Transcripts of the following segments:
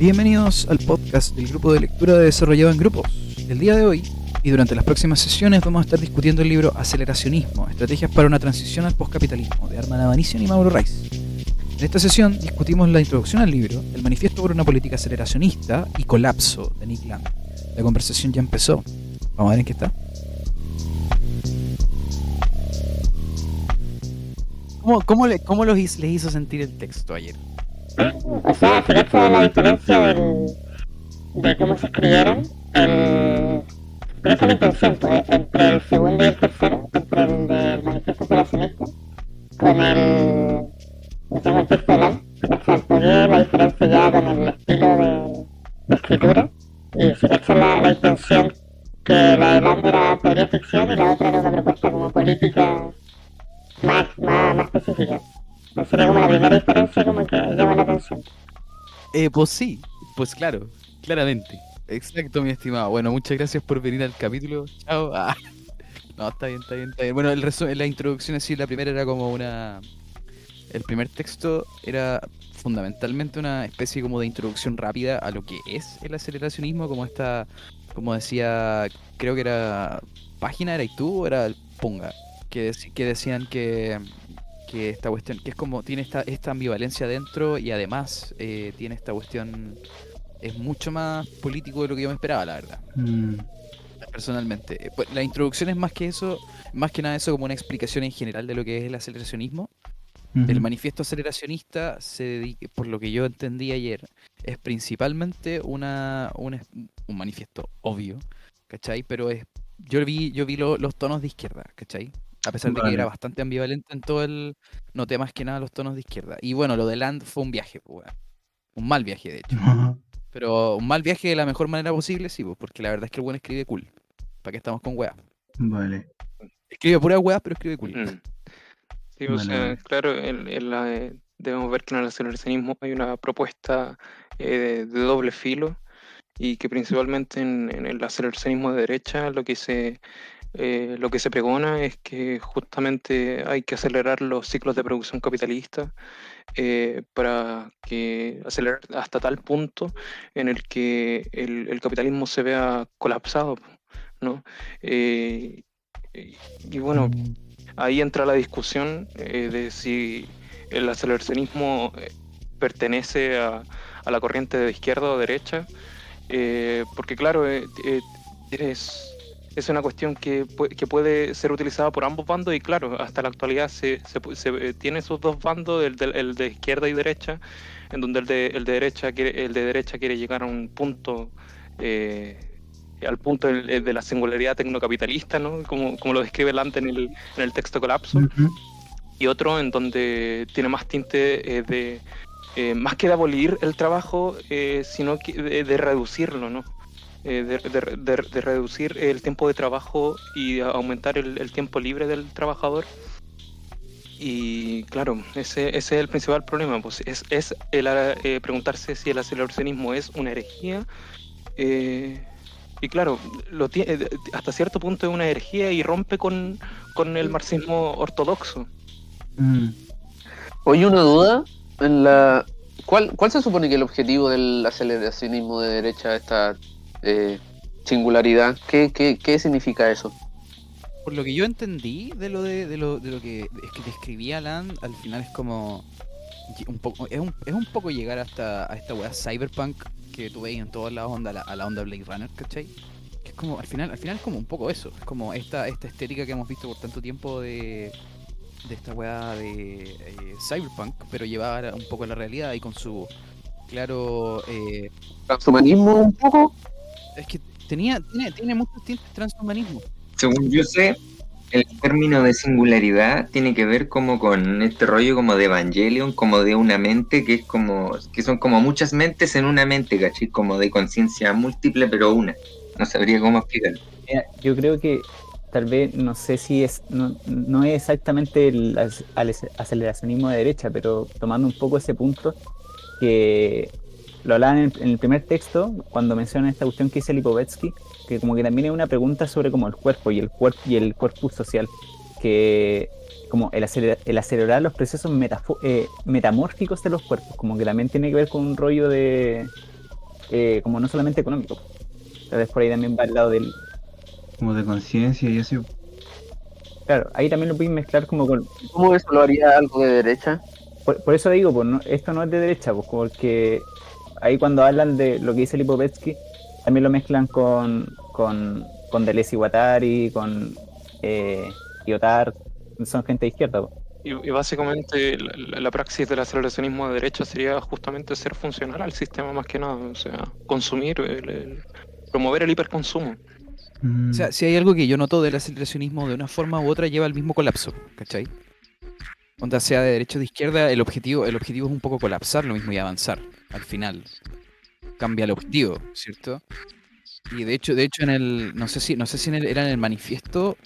Bienvenidos al podcast del grupo de lectura de Desarrollado en Grupos. El día de hoy y durante las próximas sesiones vamos a estar discutiendo el libro Aceleracionismo, Estrategias para una transición al postcapitalismo de Armand Avanición y Mauro Reis. En esta sesión discutimos la introducción al libro, el manifiesto por una política aceleracionista y colapso de Nick Land. La conversación ya empezó. Vamos a ver en qué está. ¿Cómo, cómo, le, cómo los, les hizo sentir el texto ayer? O sea, se cacha la diferencia del, de cómo se escribieron. El, pero esa es la intención, pues, entre el segundo y el tercero, entre el del manifiesto aceleracionista, con el, digamos, el texto del se poder, la diferencia ya con el estilo de, de escritura, y se cacha la, la intención que la de Land era teoría ficción y la otra era una propuesta como política más, más, más específica. Sería como la primera diferencia como que llama la atención. Eh, pues sí, pues claro, claramente. Exacto, mi estimado. Bueno, muchas gracias por venir al capítulo. Chao. Ah. No, está bien, está bien, está bien. Bueno, el la introducción así, la primera era como una... El primer texto era fundamentalmente una especie como de introducción rápida a lo que es el aceleracionismo, como esta, como decía, creo que era página, era y tú, era el Punga, que, dec- que decían que, que esta cuestión, que es como, tiene esta, esta ambivalencia dentro y además eh, tiene esta cuestión, es mucho más político de lo que yo me esperaba, la verdad, personalmente. Eh, pues, La introducción es más que eso, más que nada eso como una explicación en general de lo que es el aceleracionismo. El manifiesto aceleracionista, se dedica, por lo que yo entendí ayer, es principalmente una, un, es- un manifiesto obvio, ¿cachai? Pero es, yo vi, yo vi lo- los tonos de izquierda, ¿cachai? A pesar de que era bastante ambivalente en todo el... Noté más que nada los tonos de izquierda. Y bueno, lo de Land fue un viaje, pues, weón. Un mal viaje, de hecho. Pero un mal viaje de la mejor manera posible, sí, pues, porque la verdad es que el buen escribe cool. ¿Para qué estamos con weas? Vale. Escribe pura weas, pero escribe cool. Mm. Sí, o Vale, sea, vale. claro, en, en la, eh, debemos ver que en el aceleracionismo hay una propuesta eh, de, de doble filo y que principalmente en, en el aceleracionismo de derecha lo que se eh, lo que se pregona es que justamente hay que acelerar los ciclos de producción capitalista eh, para que acelerar hasta tal punto en el que el, el capitalismo se vea colapsado, ¿no? Eh, y, y bueno, ahí entra la discusión de si el aceleracionismo pertenece a, a la corriente de izquierda o derecha, porque claro, eh, es, una cuestión que, que puede ser utilizada por ambos bandos y claro, hasta la actualidad se, se se, eh, tiene esos dos bandos, el de, el de izquierda y derecha, en donde el de, el de derecha quiere, el de derecha quiere llegar a un punto eh, al punto del- de, la singularidad tecnocapitalista, ¿no? como, como lo describe Lante en el, en el texto Colapso, y otro en donde tiene más tinte eh, de, eh, más que de abolir el trabajo, eh, sino que de reducirlo, ¿no? Eh, de, de- de- de reducir el tiempo de trabajo y aumentar el, el tiempo libre del trabajador. Y claro, ese, ese es el principal problema, pues es, es el, eh, preguntarse si el aceleracionismo es una herejía. eh, y claro, lo tie- eh, hasta cierto punto es una herejía y rompe con, con el marxismo ortodoxo. Oye, una duda. En la... ¿Cuál, ¿Cuál se supone que el objetivo del aceleracionismo de derecha, esta eh, singularidad? ¿Qué, qué, ¿Qué significa eso? Por lo que yo entendí de lo de, de lo, de lo que es que describía Land, al final es como un poco es un, es un poco llegar hasta a esta weá cyberpunk que tú veis en todas las ondas, a la, a la onda Blade Runner, ¿cachai? Que es como, al final, al final es como un poco eso, es como esta, esta estética que hemos visto por tanto tiempo de, de esta weá de eh, cyberpunk, pero llevar un poco a la realidad y con su claro eh, ¿Transhumanismo un poco? Es que tenía, tiene, tiene muchos tintes transhumanismo. Según yo sé, el término de singularidad tiene que ver como con este rollo como de Evangelion, como de una mente que es como, que son como muchas mentes en una mente, ¿cachai? Como de conciencia múltiple, pero una. No sabría cómo explicarlo. Mira, yo creo que tal vez, no sé si es, no, no es exactamente el aceleracionismo de derecha, pero tomando un poco ese punto, que lo hablaban en el, en el primer texto, cuando mencionan esta cuestión que dice Lipovetsky, que como que también es una pregunta sobre como el cuerpo y el cuerpo y el corpus social, que como el, acelera- el acelerar los procesos eh, metamórficos de los cuerpos, como que también tiene que ver con un rollo de, eh, como no solamente económico. Entonces por ahí también va el lado del... Como de conciencia y así. Claro, ahí también lo pueden mezclar como con... ¿Cómo eso lo haría algo de derecha? Por, por eso digo, pues no- esto no es de derecha, pues porque ahí cuando hablan de lo que dice Lipovetsky, también lo mezclan con, con, con Deleuze y Guattari, con eh, son gente de izquierda. Y, y básicamente la, la- la praxis del aceleracionismo de derecha sería justamente ser funcional al sistema más que nada, o sea, consumir, el- el- promover el hiperconsumo. Mm. O sea, si hay algo que yo noto del aceleracionismo de una forma u otra lleva al mismo colapso, ¿cachai? Onda sea de derecha o de izquierda, el objetivo, el objetivo es un poco colapsar lo mismo y avanzar. Al final. Cambia el objetivo, ¿cierto? Y de hecho, de hecho en el. No sé si, no sé si en el- era en el manifiesto.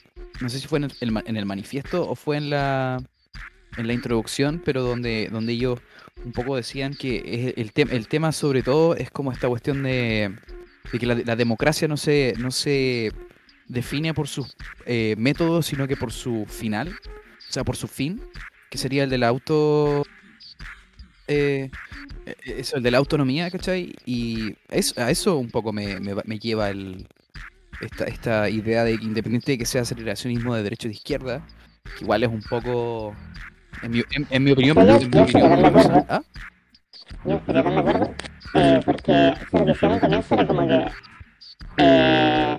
No sé si fue en el, en el manifiesto o fue en la. en la introducción, pero donde, donde ellos un poco decían que el, tem- el tema sobre todo es como esta cuestión de, de que la, la democracia no se, no se define por sus eh, métodos, sino que por su final, o sea, por su fin, que sería el de la auto... eh, eh, eso, el de la autonomía, ¿cachai? Y es- a eso un poco me, me va- me lleva el, esta, esta idea de que independiente de que sea aceleracionismo de derecha o de izquierda, que igual es un poco, en mi, en, en mi opinión, Yo- personal- ¿ah? Eh, porque al comienzo era como que, eh,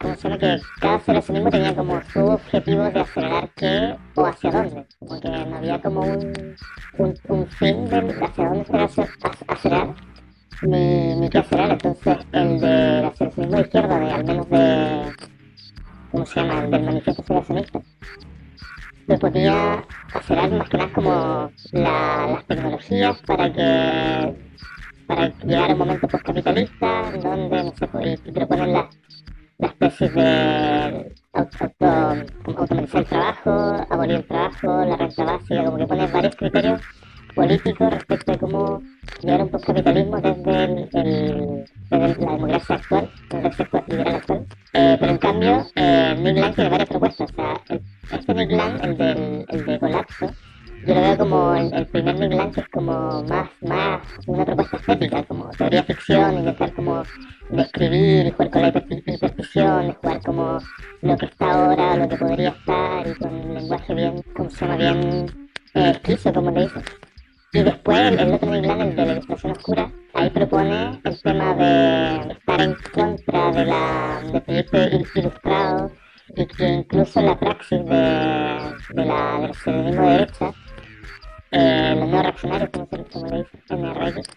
como se llama que cada aceleracionismo tenía como su objetivo de acelerar qué o hacia dónde, como que no había como un, un, un fin de hacia dónde se ace- ac- acelerar, ni, ni qué acelerar, entonces el del aceleracionismo de izquierda, de, al menos de, ¿cómo se llama?, el del manifiesto aceleracionista, se podía acelerar más que nada como la- las tecnologías para que para llegar a un momento postcapitalista donde no sé pues, y proponen las las tesis de auto, auto- como automatizar el trabajo, abolir el trabajo, la renta básica, como que pone varios criterios políticos respecto a cómo llegar a un postcapitalismo desde, el, el- desde la democracia actual, la democracia liberal actual. Eh, pero en cambio, eh, Nick Land tiene varias propuestas. O sea, el- este Nick Land, el, del, el de colapso, yo lo veo como el, el primer que es como más, más una propuesta estética, como teoría ficción, intentar como describir y jugar con la hiper- hiperficción, jugar como lo que está ahora, lo que podría estar, y con un lenguaje bien, como se llama, bien eh, como le dicen. Y después el, el otro Land, el de la ilustración oscura, ahí propone el tema de estar en contra de la de proyectos il- ilustrados y que incluso la praxis de, de la, del de derecha, eh, los nuevos reaccionarios, como se, como le dicen, NRX,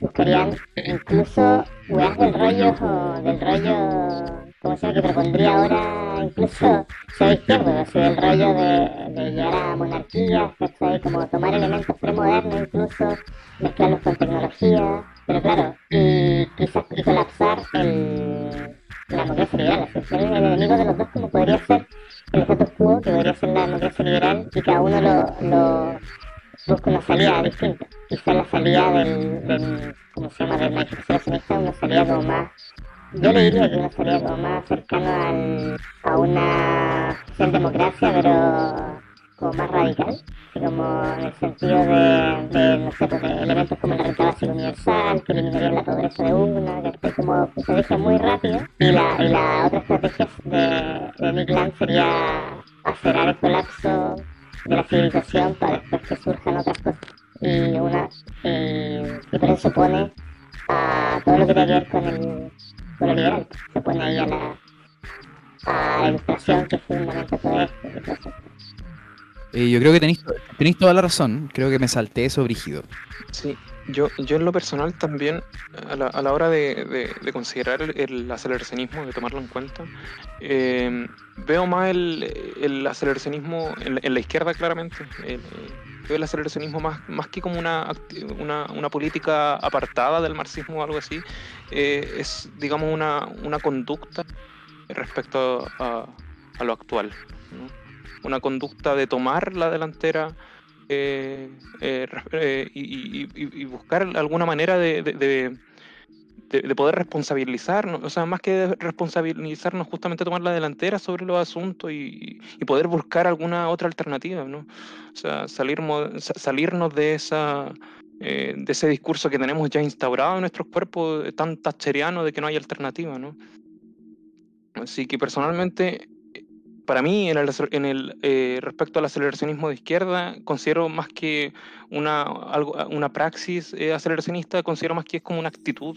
buscarían incluso weas del rollo, o del rollo, como se llama, que propondría ahora incluso ser izquierdo, así del rollo de, de llegar a monarquías, ¿cachai? como tomar elementos premodernos incluso, mezclarlos con tecnología, pero claro, y quizás y colapsar el, la democracia liberal, así, ser el enemigo de los dos como podría ser el status quo, que podría ser la democracia liberal, y cada uno lo, lo busca una salida distinta. Quizás la salida del, del ¿cómo se llama?, del manifestacionista, una salida como más, yo le diría que una salida como más cercana al, a una democracia, pero como más radical, como en el sentido de, de, no sé, pues, de elementos como la renta básica universal, que eliminarían la pobreza de una, que es como estrategia muy rápida, y la, y la otra estrategia de, de Nick Land sería acelerar el colapso la civilización para después que surjan otras cosas. Y una y, y por eso se pone a todo lo que tiene que ver con el con lo liberal. Se pone ahí a la a la ilustración que fundamenta todo esto. y todo eso. Eh, yo creo que tenéis, tenéis toda la razón. Creo que me salté eso brígido. Sí, yo, yo en lo personal también, a la, a la hora de, de- de considerar el, el aceleracionismo, de tomarlo en cuenta, eh, veo más el, el aceleracionismo en, la- en la izquierda claramente. el- veo el aceleracionismo más, más que como una, una, una política apartada del marxismo o algo así, eh, es digamos una, una conducta respecto a, a lo actual. ¿no? Una conducta de tomar la delantera eh, eh, eh, y, buscar alguna manera de, de- de- de- de poder responsabilizarnos, o sea, más que responsabilizarnos, justamente tomar la delantera sobre los asuntos y, poder buscar alguna otra alternativa, ¿no? O sea, salir salirnos de esa de ese discurso que tenemos ya instaurado en nuestros cuerpos, tan thatcheriano de que no hay alternativa, ¿no? Así que personalmente, para mí, en el, en el, eh, respecto al aceleracionismo de izquierda, considero más que una, algo, una praxis eh, aceleracionista, considero más que es como una actitud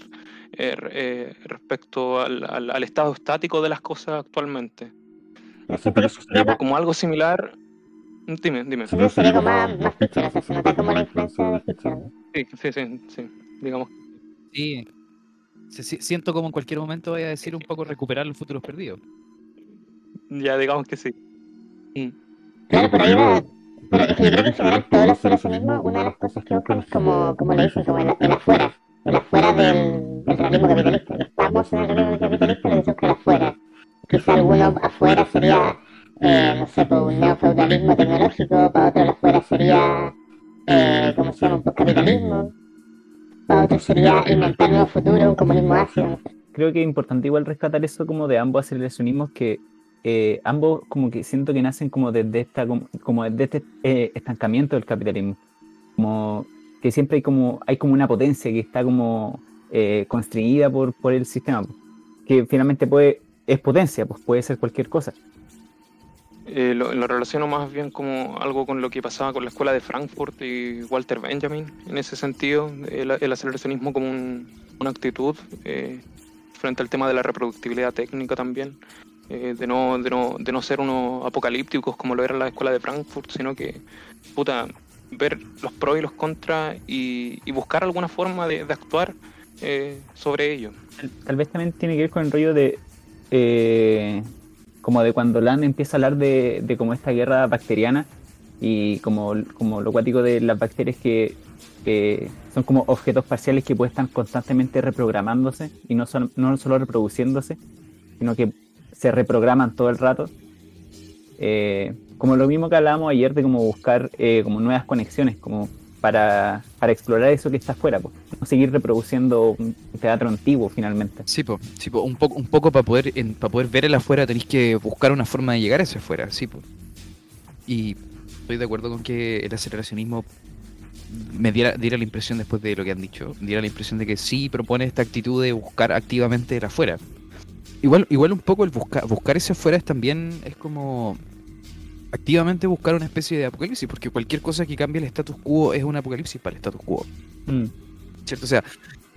eh, eh, respecto al, al- al estado estático de las cosas actualmente. Eso sería, co- Como algo similar. Dime, dime. siento que sería como más, más Fischer, o sea, se nota como la influencia de Fischer. ¿no? Sí, sí, sí, sí. Digamos. Sí. Siento como en cualquier momento voy a decir un poco recuperar los futuros perdidos. Ya digamos que sí. Claro, por ahí va. Pero es que yo creo que en general todo el aceleracionismo, una de las cosas que buscan es como, como lo dicen, como el, el afuera, el afuera del, del realismo capitalista. Estamos en el realismo capitalista, lo que se busca el afuera. Quizá alguno afuera sería, eh, no sé, pues un neofeudalismo tecnológico, para otro el afuera sería, eh, ¿cómo se llama? Un postcapitalismo. Para otro sería inventar un nuevo futuro, un comunismo ácido, no sé. creo que es importante igual rescatar eso como de ambos aceleracionismos que eh, ambos como que siento que nacen como desde esta como, como desde este eh, estancamiento del capitalismo. Como que siempre hay como hay como una potencia que está como eh, por, por el sistema que finalmente puede es potencia pues puede ser cualquier cosa. Eh, lo, lo relaciono más bien como algo con lo que pasaba con la escuela de Frankfurt y Walter Benjamin, en ese sentido, el, el aceleracionismo como un- una actitud eh, frente al tema de la reproductibilidad técnica también, eh, de, no, de, no, de no ser unos apocalípticos como lo era la escuela de Frankfurt, sino que, puta, ver los pros y los contras y, buscar alguna forma de, actuar eh, sobre ello. tal, vez también tiene que ver con el rollo de eh, como de cuando Land empieza a hablar de, como esta guerra bacteriana y como, como lo cuático de las bacterias que que son como objetos parciales que pueden estar constantemente reprogramándose y no, son, no solo reproduciéndose, sino que se reprograman todo el rato. Eh, como lo mismo que hablábamos ayer de como buscar eh, como nuevas conexiones, como para, para explorar eso que está afuera, pues. no seguir reproduciendo un teatro antiguo finalmente. Sí, po, sí, po, un poco, un poco para poder, para poder ver el afuera tenéis que buscar una forma de llegar a ese afuera, sí, po. Y estoy de acuerdo con que el aceleracionismo me diera, diera la impresión después de lo que han dicho, diera la impresión de que sí propone esta actitud de buscar activamente el afuera. Igual, igual un poco el buscar, buscar ese afuera es también, es como activamente buscar una especie de apocalipsis, porque cualquier cosa que cambie el status quo es un apocalipsis para el status quo. Mm. ¿cierto? O sea,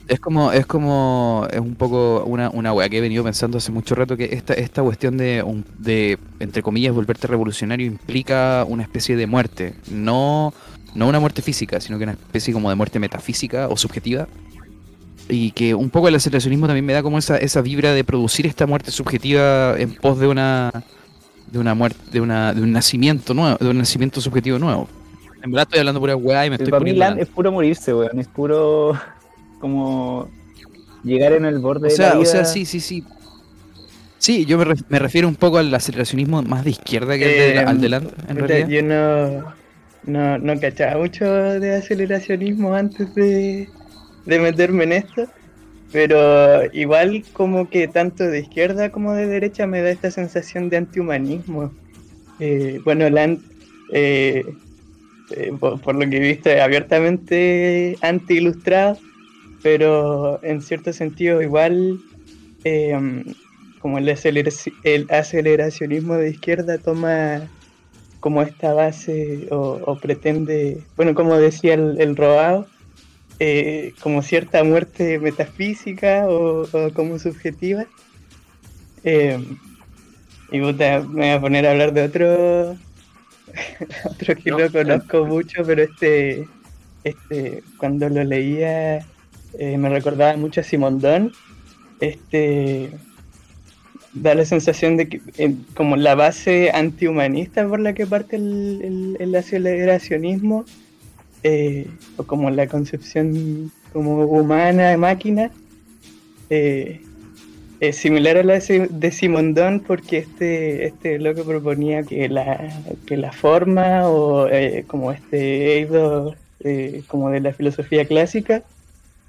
es como, es como, es un poco una, una weá que he venido pensando hace mucho rato, que esta, esta cuestión de, de, entre comillas, volverte revolucionario implica una especie de muerte, no, no una muerte física, sino que una especie como de muerte metafísica o subjetiva. Y que un poco el aceleracionismo también me da como esa, esa vibra de producir esta muerte subjetiva en pos de una de una muerte, de una, de un nacimiento nuevo, de un nacimiento subjetivo nuevo. En verdad estoy hablando pura weá y me estoy para mí poniendo Land es puro morirse, weón, es puro como llegar en el borde O de sea, la o sea, vida. sí, sí, sí. Sí, yo me, me refiero un poco al aceleracionismo más de izquierda que al de, Eh, al de Land, en Puta, realidad. Yo no, no, no cachaba mucho de aceleracionismo antes de, de meterme en esto, pero igual como que tanto de izquierda como de derecha me da esta sensación de antihumanismo. Eh, bueno, Land, eh, eh, por, lo que he visto, es abiertamente anti-ilustrado, pero en cierto sentido igual eh, como el, el aceleracionismo de izquierda toma como esta base o, o pretende, bueno, como decía el, el robado, eh, como cierta muerte metafísica o, o como subjetiva. Eh, y puta, me voy a poner a hablar de otro, otro que No, no conozco mucho, pero este, este cuando lo leía eh, me recordaba mucho a Simondón. Este da la sensación de que eh, como la base antihumanista por la que parte el, el- el aceleracionismo eh, o como la concepción como humana de máquina eh, es similar a la de Simondón porque este este loco proponía que la que la forma o eh, como este eido como de la filosofía clásica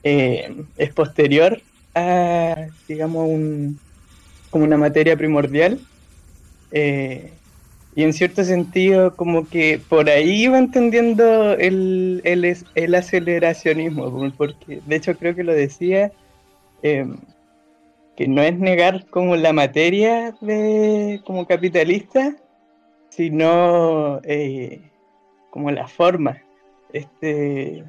es posterior a digamos un como una materia primordial y en cierto sentido como que por ahí iba entendiendo el, el, aceleracionismo, como porque de hecho creo que lo decía, eh, que no es negar como la materia de como capitalista, sino eh, como la forma. Este,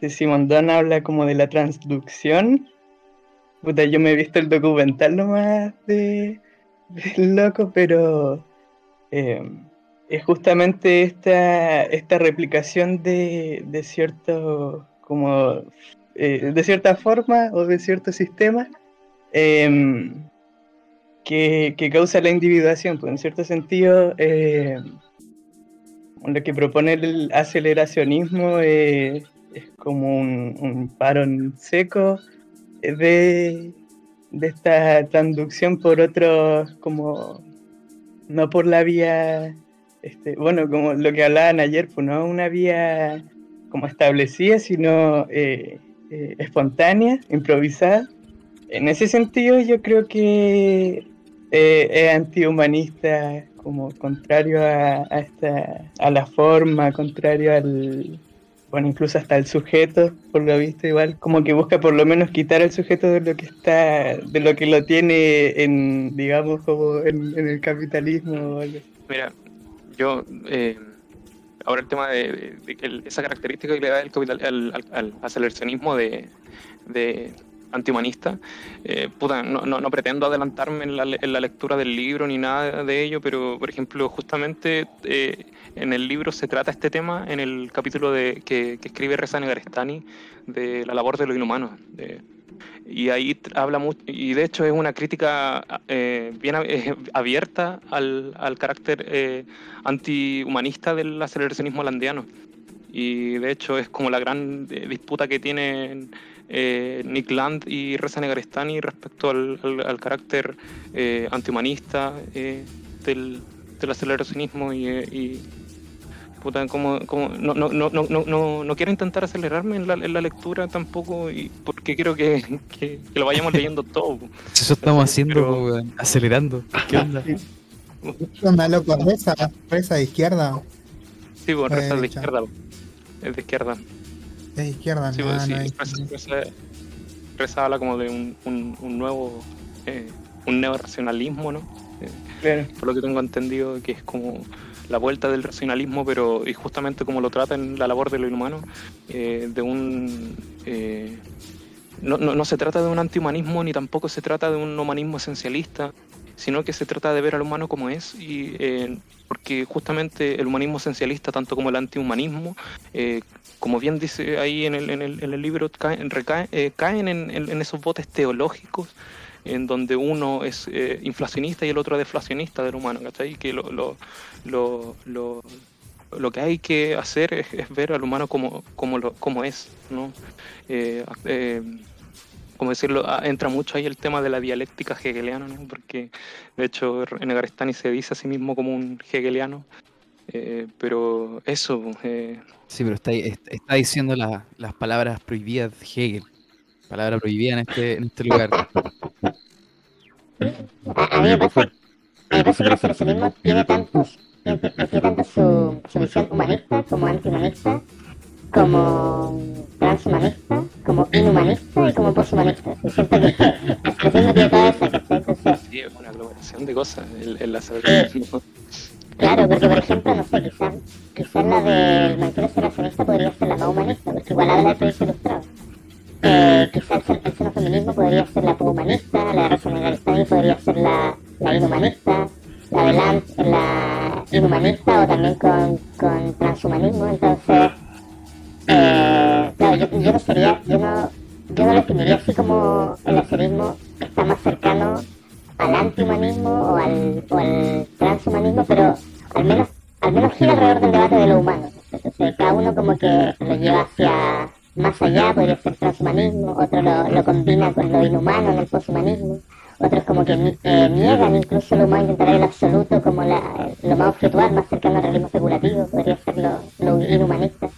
este habla como de la transducción. Puta, yo me he visto el documental nomás de, del loco, pero eh, es justamente esta, esta replicación de, de cierto, como, eh, de cierta forma o de cierto sistema em, que, que causa la individuación. Pues en cierto sentido, eh, lo que propone el aceleracionismo es como un, en seco de, de esta transducción por otros, como no por la vía, este, bueno, como lo que hablaban ayer, pues no una vía como establecida, sino eh, eh, espontánea, improvisada. En ese sentido, yo creo que eh, es antihumanista, como contrario a, esta, a la forma, contrario al, bueno, incluso hasta el sujeto, por lo visto, igual, como que busca por lo menos quitar al sujeto de lo que está, de lo que lo tiene en, digamos, como en, el capitalismo algo. Mira, yo. eh, ahora el tema de, de- esa característica que le da el capital, al, al- al aceleracionismo de, de antihumanista, eh, no, no, no pretendo adelantarme en la, lectura del libro ni nada de ello, pero por ejemplo, justamente eh, en el libro se trata este tema en el capítulo de, que, escribe Reza Negarestani de la labor de lo inhumano. y ahí habla mucho, y de hecho es una crítica eh, bien eh, abierta al, al carácter antihumanista del aceleracionismo holandiano. Y de hecho es como la gran disputa que tienen eh, Nick Land y Reza Negarestani respecto al, al- al carácter eh, antihumanista eh, del, del aceleracionismo y, eh, y puta, como, como no, no, no, no, no, no, no quiero intentar acelerarme en la, en la lectura tampoco y porque quiero que, que- que lo vayamos leyendo todo. Eso estamos haciendo, Pero- acelerando. ¿Qué onda? Reza, reza de izquierda. Sí, bueno, Reza de izquierda. Es de izquierda. Es de izquierda, Sí, no, pues, sí, no habla como de un, un, un nuevo, eh, un neorracionalismo, ¿no? Eh, Claro. por lo que tengo entendido, que es como la vuelta del racionalismo, pero y justamente como lo trata en la labor de lo inhumano, eh, de un... eh, no, no, no se trata de un antihumanismo ni tampoco se trata de un humanismo esencialista, sino que se trata de ver al humano como es, y eh, porque justamente el humanismo esencialista, tanto como el antihumanismo, eh, como bien dice ahí en el, en el, en el libro, caen, eh, caen en, en- en esos botes teológicos en donde uno es eh, inflacionista y el otro deflacionista del humano, ¿cachai? Que lo, lo, lo, lo, lo que hay que hacer es, ver al humano como, como, lo, como es, ¿no? Como decirlo, ah, entra mucho ahí el tema de la dialéctica hegeliana, ¿no? Porque de hecho en Negarestani se dice a sí mismo como un hegeliano, eh, pero eso, eh, Sí, pero está, est- está diciendo la- las palabras prohibidas de Hegel. Palabra prohibida en este, en este lugar. A, mí me pasa, a mí me pasa que el aceleracionismo tiene tantos, tiene, tiene tanto su, su visión humanista como antihumanista, como transhumanista, como inhumanista y como poshumanista. Y siento que tiene toda esa, ¿cachai? Entonces, sí, es una aglomeración de cosas el, el aceleracionismo. Claro, porque por ejemplo, no sé, quizás quizás la del manifiesto aceleracionista podría ser la más humanista, porque igual habla de ilustrado. Eh, quizás el, el xenofeminismo podría ser la humanista, la de racionalista podría ser la, la inhumanista, la de Lance, la inhumanista o también con, con transhumanismo, entonces, eh, yo, no sería, yo no, yo no lo definiría así como el accionismo está más cercano al antihumanismo o al, o al transhumanismo, pero al menos, al menos gira alrededor del debate de lo humano. Entonces, cada uno como que lo lleva hacia más allá, podría ser transhumanismo, otro lo, combina con lo inhumano en el poshumanismo, otros como que eh, niegan incluso lo humano, intentar el absoluto como la, lo más objetual, más cercano al realismo especulativo, podría ser lo, lo inhumanista.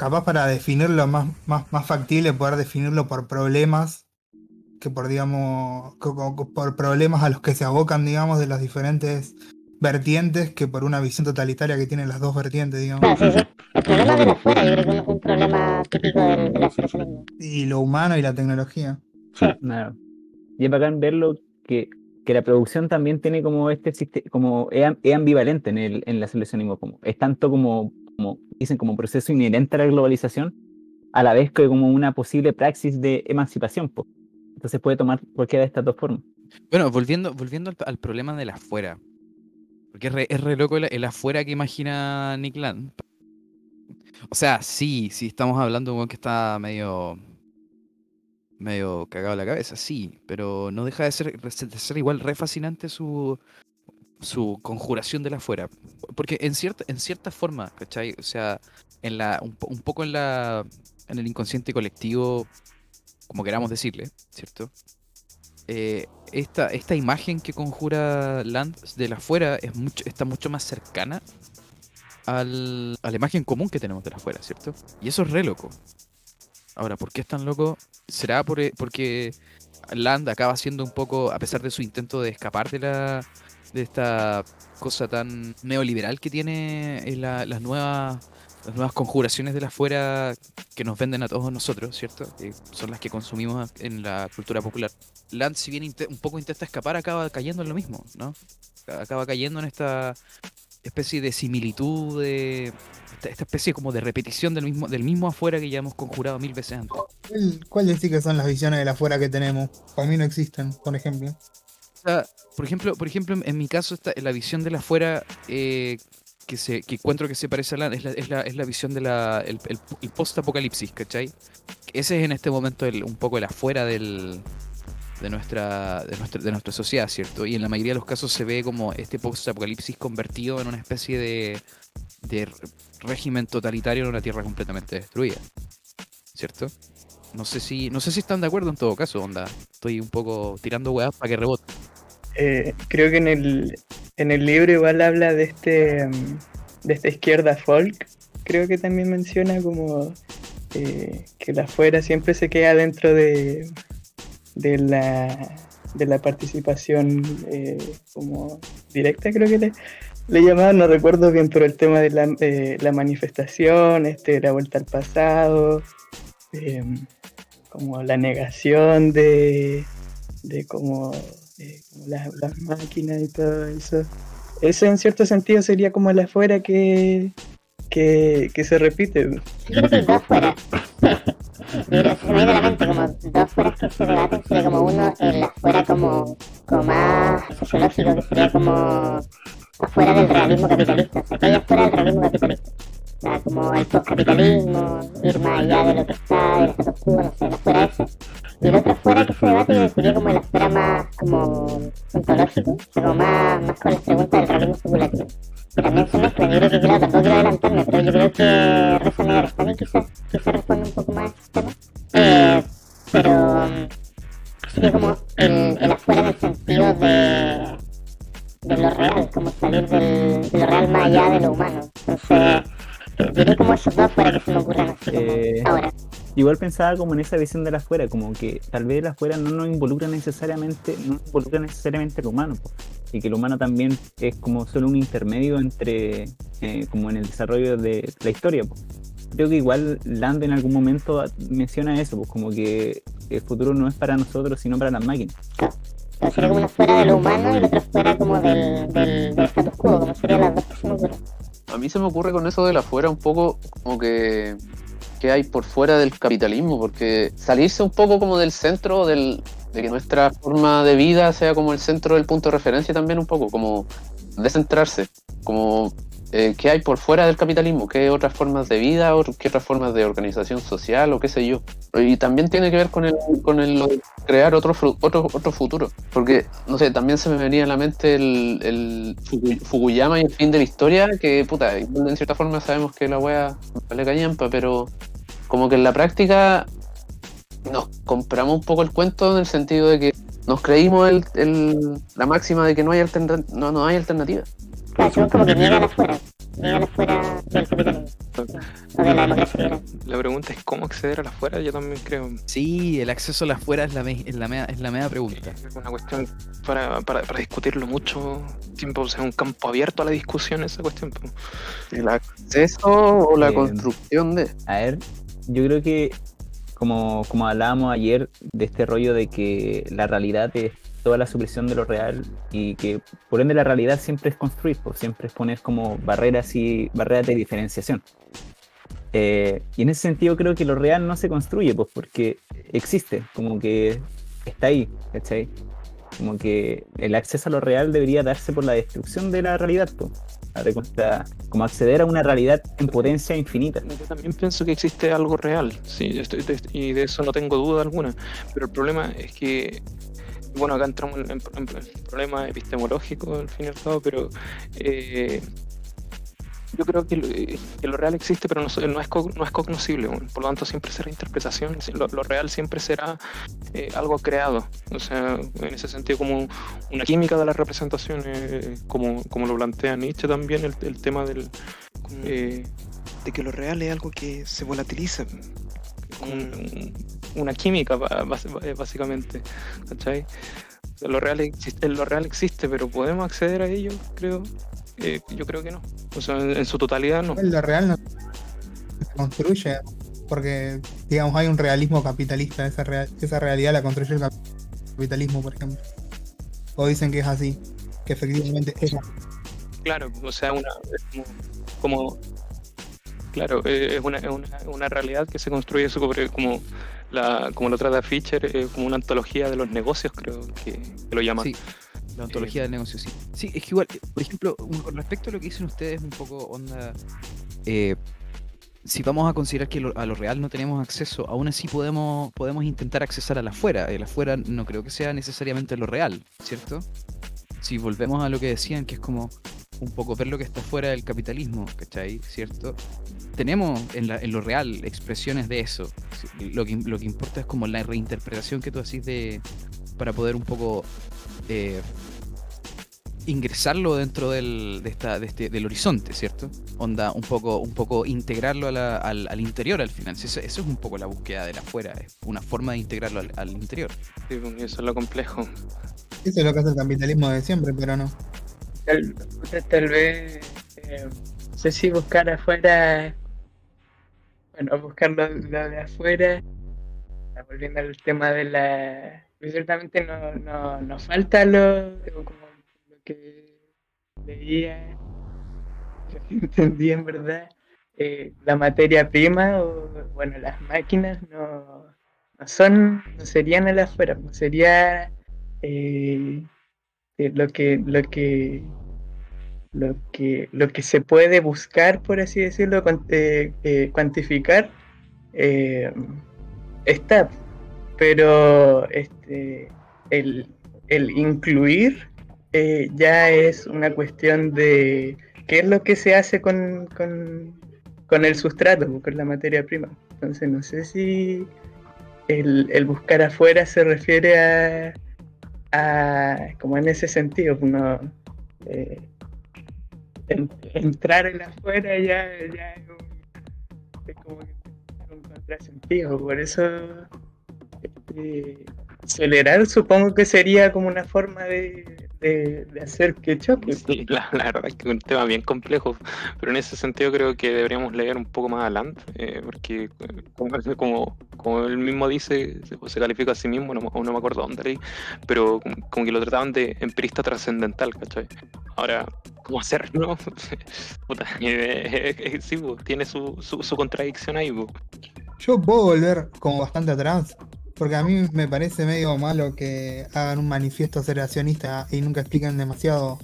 Capaz para definirlo más, más, más factible, poder definirlo por problemas, que por, digamos, por problemas a los que se abocan, digamos, de las diferentes vertientes que por una visión totalitaria que tienen las dos vertientes, digamos. Claro, sí, sí. El problema de la fuera, yo creo que no es un problema típico del asociacionismo. Y lo humano y la tecnología. Claro. Y es bacán verlo que, que la producción también tiene como este como es, am- es ambivalente en el, en el aceleracionismo, como es tanto como, como dicen como proceso inherente a la globalización, a la vez que como una posible praxis de emancipación. po. Entonces puede tomar cualquiera de estas dos formas. Bueno, volviendo, volviendo al, problema del afuera. Porque es re, loco el, afuera que imagina Nick Land. O sea, sí, sí estamos hablando de un que está medio. medio cagado la cabeza, sí. Pero no deja de ser igual re fascinante su. Su conjuración del afuera. Porque en cierta, en cierta forma, ¿cachai? O sea, en la. un, po- un poco en la. en el inconsciente colectivo. como queramos decirle, ¿cierto? eh, esta, esta imagen que conjura Land de la afuera es mucho, está mucho más cercana al, a la imagen común que tenemos de la afuera, ¿cierto? Y eso es re loco. Ahora, ¿por qué es tan loco? ¿Será por, e- porque Land acaba siendo un poco, a pesar de su intento de escapar de la de esta cosa tan neoliberal que tiene eh, la- las nuevas las nuevas conjuraciones de la afuera que nos venden a todos nosotros, ¿cierto? Que son las que consumimos en la cultura popular. Land, si bien un poco intenta escapar, acaba cayendo en lo mismo, ¿no? Acaba cayendo en esta especie de similitud, de esta, especie como de repetición del mismo, del mismo afuera que ya hemos conjurado mil veces antes. ¿Cuál- ¿Cuáles sí que son las visiones de la afuera que tenemos? Para mí no existen, por ejemplo. O sea, por ejemplo, por ejemplo, en- mi caso, esta, la visión de la afuera eh, que, se, que encuentro que se parece a la, es la, es la, es la visión del el, el, el post-apocalipsis, ¿cachai? Ese es en este momento el, un poco el afuera del, de, nuestra, de, nuestra, de nuestra sociedad, ¿cierto? Y en la mayoría de los casos se ve como este post-apocalipsis convertido en una especie de, de régimen totalitario en una tierra completamente destruida, ¿cierto? No sé si no sé si están de acuerdo en todo caso, onda. Estoy un poco tirando weas para que rebote. Eh, creo que en el, en el libro igual habla de este mm, de esta izquierda folk. Creo que también menciona como eh, que la afuera siempre se queda dentro de, de la de la participación eh, como directa, creo que le, llamaban, no recuerdo bien, pero el tema de la, la manifestación, este, la vuelta al pasado, como la negación de, de como, eh, como las, las máquinas y todo eso. Eso en cierto sentido sería como el afuera que, que, que se repite. Yo creo que fueras. Mira, se me viene a la mente como dos fueras que se debaten. Sería como uno, el afuera como, como más sociológico, que sería como afuera del realismo capitalista. O sea, que hay afuera del realismo capitalista. Sea, como el postcapitalismo, ir más allá de lo que está, del status quo, no sé, el afuera ese. Y el otro fuera que se debate que sería como el afuera más como ontológico, o sea, como más, más con las preguntas del realismo especulativo. Que también se mezclan, yo creo que claro, tampoco quiero adelantarme, pero yo creo que Rosa Negra quizás, quizás responde un poco más a ese tema. Eh, pero sería como el, el afuera en el sentido de, de lo real, como salir del, de lo real más allá de lo humano. Entonces, diré como esos dos fuera que se me ocurren así como Eh, ahora. Igual pensaba como en esa visión de la afuera, como que tal vez la afuera no nos involucra necesariamente, no involucra necesariamente lo humano, po, y que lo humano también es como solo un intermedio entre, eh, como en el desarrollo de la historia. po. Creo que igual Land en algún momento menciona eso, pues como que el futuro no es para nosotros, sino para las máquinas. Sería como una fuera de lo humano y el otro fuera como del, del, del status quo, como serían las dos que se me ocurren. A mí se me ocurre con eso de la fuera un poco como que, que hay por fuera del capitalismo, porque salirse un poco como del centro del, de que nuestra forma de vida sea como el centro del punto de referencia también un poco, como descentrarse, como eh, qué hay por fuera del capitalismo, qué otras formas de vida, o qué otras formas de organización social o qué sé yo. Y también tiene que ver con el, con el crear otro, otro, otro futuro, porque, no sé, también se me venía a la mente el, el Fuku- Fukuyama y el fin de la historia, que puta, en cierta forma sabemos que la wea vale callampa, pero como que en la práctica nos compramos un poco el cuento en el sentido de que nos creímos el, el- la máxima de que no hay, no, no hay alternativa. Claro, son como que niegan afuera, niegan afuera del capitalismo. O de la democracia liberal. La pregunta es cómo acceder a la fuera, yo también creo. Sí, el acceso a la afuera es la, me- es la, mea, es la media pregunta. Es una cuestión para, para, para discutirlo mucho, siempre o sea, un campo abierto a la discusión esa cuestión. ¿El acceso o la Eh, construcción de? A ver, yo creo que como, como hablábamos ayer de este rollo de que la realidad es toda la supresión de lo real y que por ende la realidad siempre es construir, pues, siempre es poner como barreras y barreras de diferenciación. Eh, y en ese sentido creo que lo real no se construye, pues porque existe, como que está ahí, ¿cachai? Como que el acceso a lo real debería darse por la destrucción de la realidad, pues. Como acceder a una realidad en potencia infinita. Yo también pienso que existe algo real, sí, y de eso no tengo duda alguna. Pero el problema es que, bueno, acá entramos en, en- en problemas epistemológicos al fin y al cabo, pero eh, yo creo que lo, eh, que lo real existe, pero no, so- no es, co- no es cognoscible, por lo tanto siempre será interpretación, lo, lo real siempre será eh, algo creado, o sea, en ese sentido como una química de las representaciones, como, como lo plantea Nietzsche también, el, el tema del... eh, de que lo real es algo que se volatiliza. un- una química ba- básicamente, ¿cachai? O sea, lo, real existe, lo real existe, pero ¿podemos acceder a ello? Creo. Eh, yo creo que no. O sea, en, en su totalidad no. Lo real no se construye porque, digamos, hay un realismo capitalista. Esa, real- esa realidad la construye el cap- capitalismo, por ejemplo. O dicen que es así, que efectivamente es así. Claro, o sea, una, es como, como- claro, eh, es una, es una, una realidad que se construye sobre como la, como lo trata Fischer, eh, como una antología de los negocios, creo que, que lo llama. Sí, la ontología del negocio, sí. Sí, es que igual, eh, por ejemplo, un- con respecto a lo que dicen ustedes, un poco onda. eh, si vamos a considerar que lo- a lo real no tenemos acceso, aún así podemos, podemos intentar accesar a la afuera. El afuera no creo que sea necesariamente lo real, ¿cierto? Si volvemos a lo que decían, que es como un poco ver lo que está fuera del capitalismo, ¿cachai? ¿Cierto? Tenemos en, la- en lo real expresiones de eso. Lo que, lo que importa es como la reinterpretación que tú haces de. para poder un poco. eh, ingresarlo dentro del, de esta, de este, del horizonte, ¿cierto? Onda, un poco, un poco integrarlo a la- al, al interior al final. Eso, eso es un poco la búsqueda del afuera, es una forma de integrarlo al, al interior. Sí, pues, eso es lo complejo. Eso es lo que hace el capitalismo de siempre, pero no. Tal, tal vez, eh, no sé si buscar afuera, bueno, buscar lo, lo de afuera, volviendo al tema de la... Ciertamente no, no, no falta lo, como lo que leía, entendí en verdad, eh, la materia prima o, bueno, las máquinas no, son, no serían el afuera, no sería... eh, lo que lo que lo que lo que se puede buscar por así decirlo eh, cuantificar está pero este el, el incluir eh, ya es una cuestión de qué es lo que se hace con, con, el sustrato con la materia prima. Entonces no sé si el, buscar afuera se refiere a como en ese sentido, uno eh, en- entrar en afuera ya, es, un, es como que un contrasentido, por eso este, acelerar supongo que sería como una forma de, de- de hacer que choque. Sí, la, la verdad es que es un tema bien complejo, pero en ese sentido creo que deberíamos leer un poco más adelante, eh, porque como, como, como él mismo dice, se, se califica a sí mismo, no, me- no me acuerdo dónde leí, pero como, como que lo trataban de empirista trascendental, ¿cachai? Ahora, ¿cómo hacerlo? Puta, eh, eh, eh, sí, po, tiene su, su, su contradicción ahí. po. Yo puedo volver como bastante atrás, porque a mí me parece medio malo que hagan un manifiesto aceleracionista y nunca explican demasiado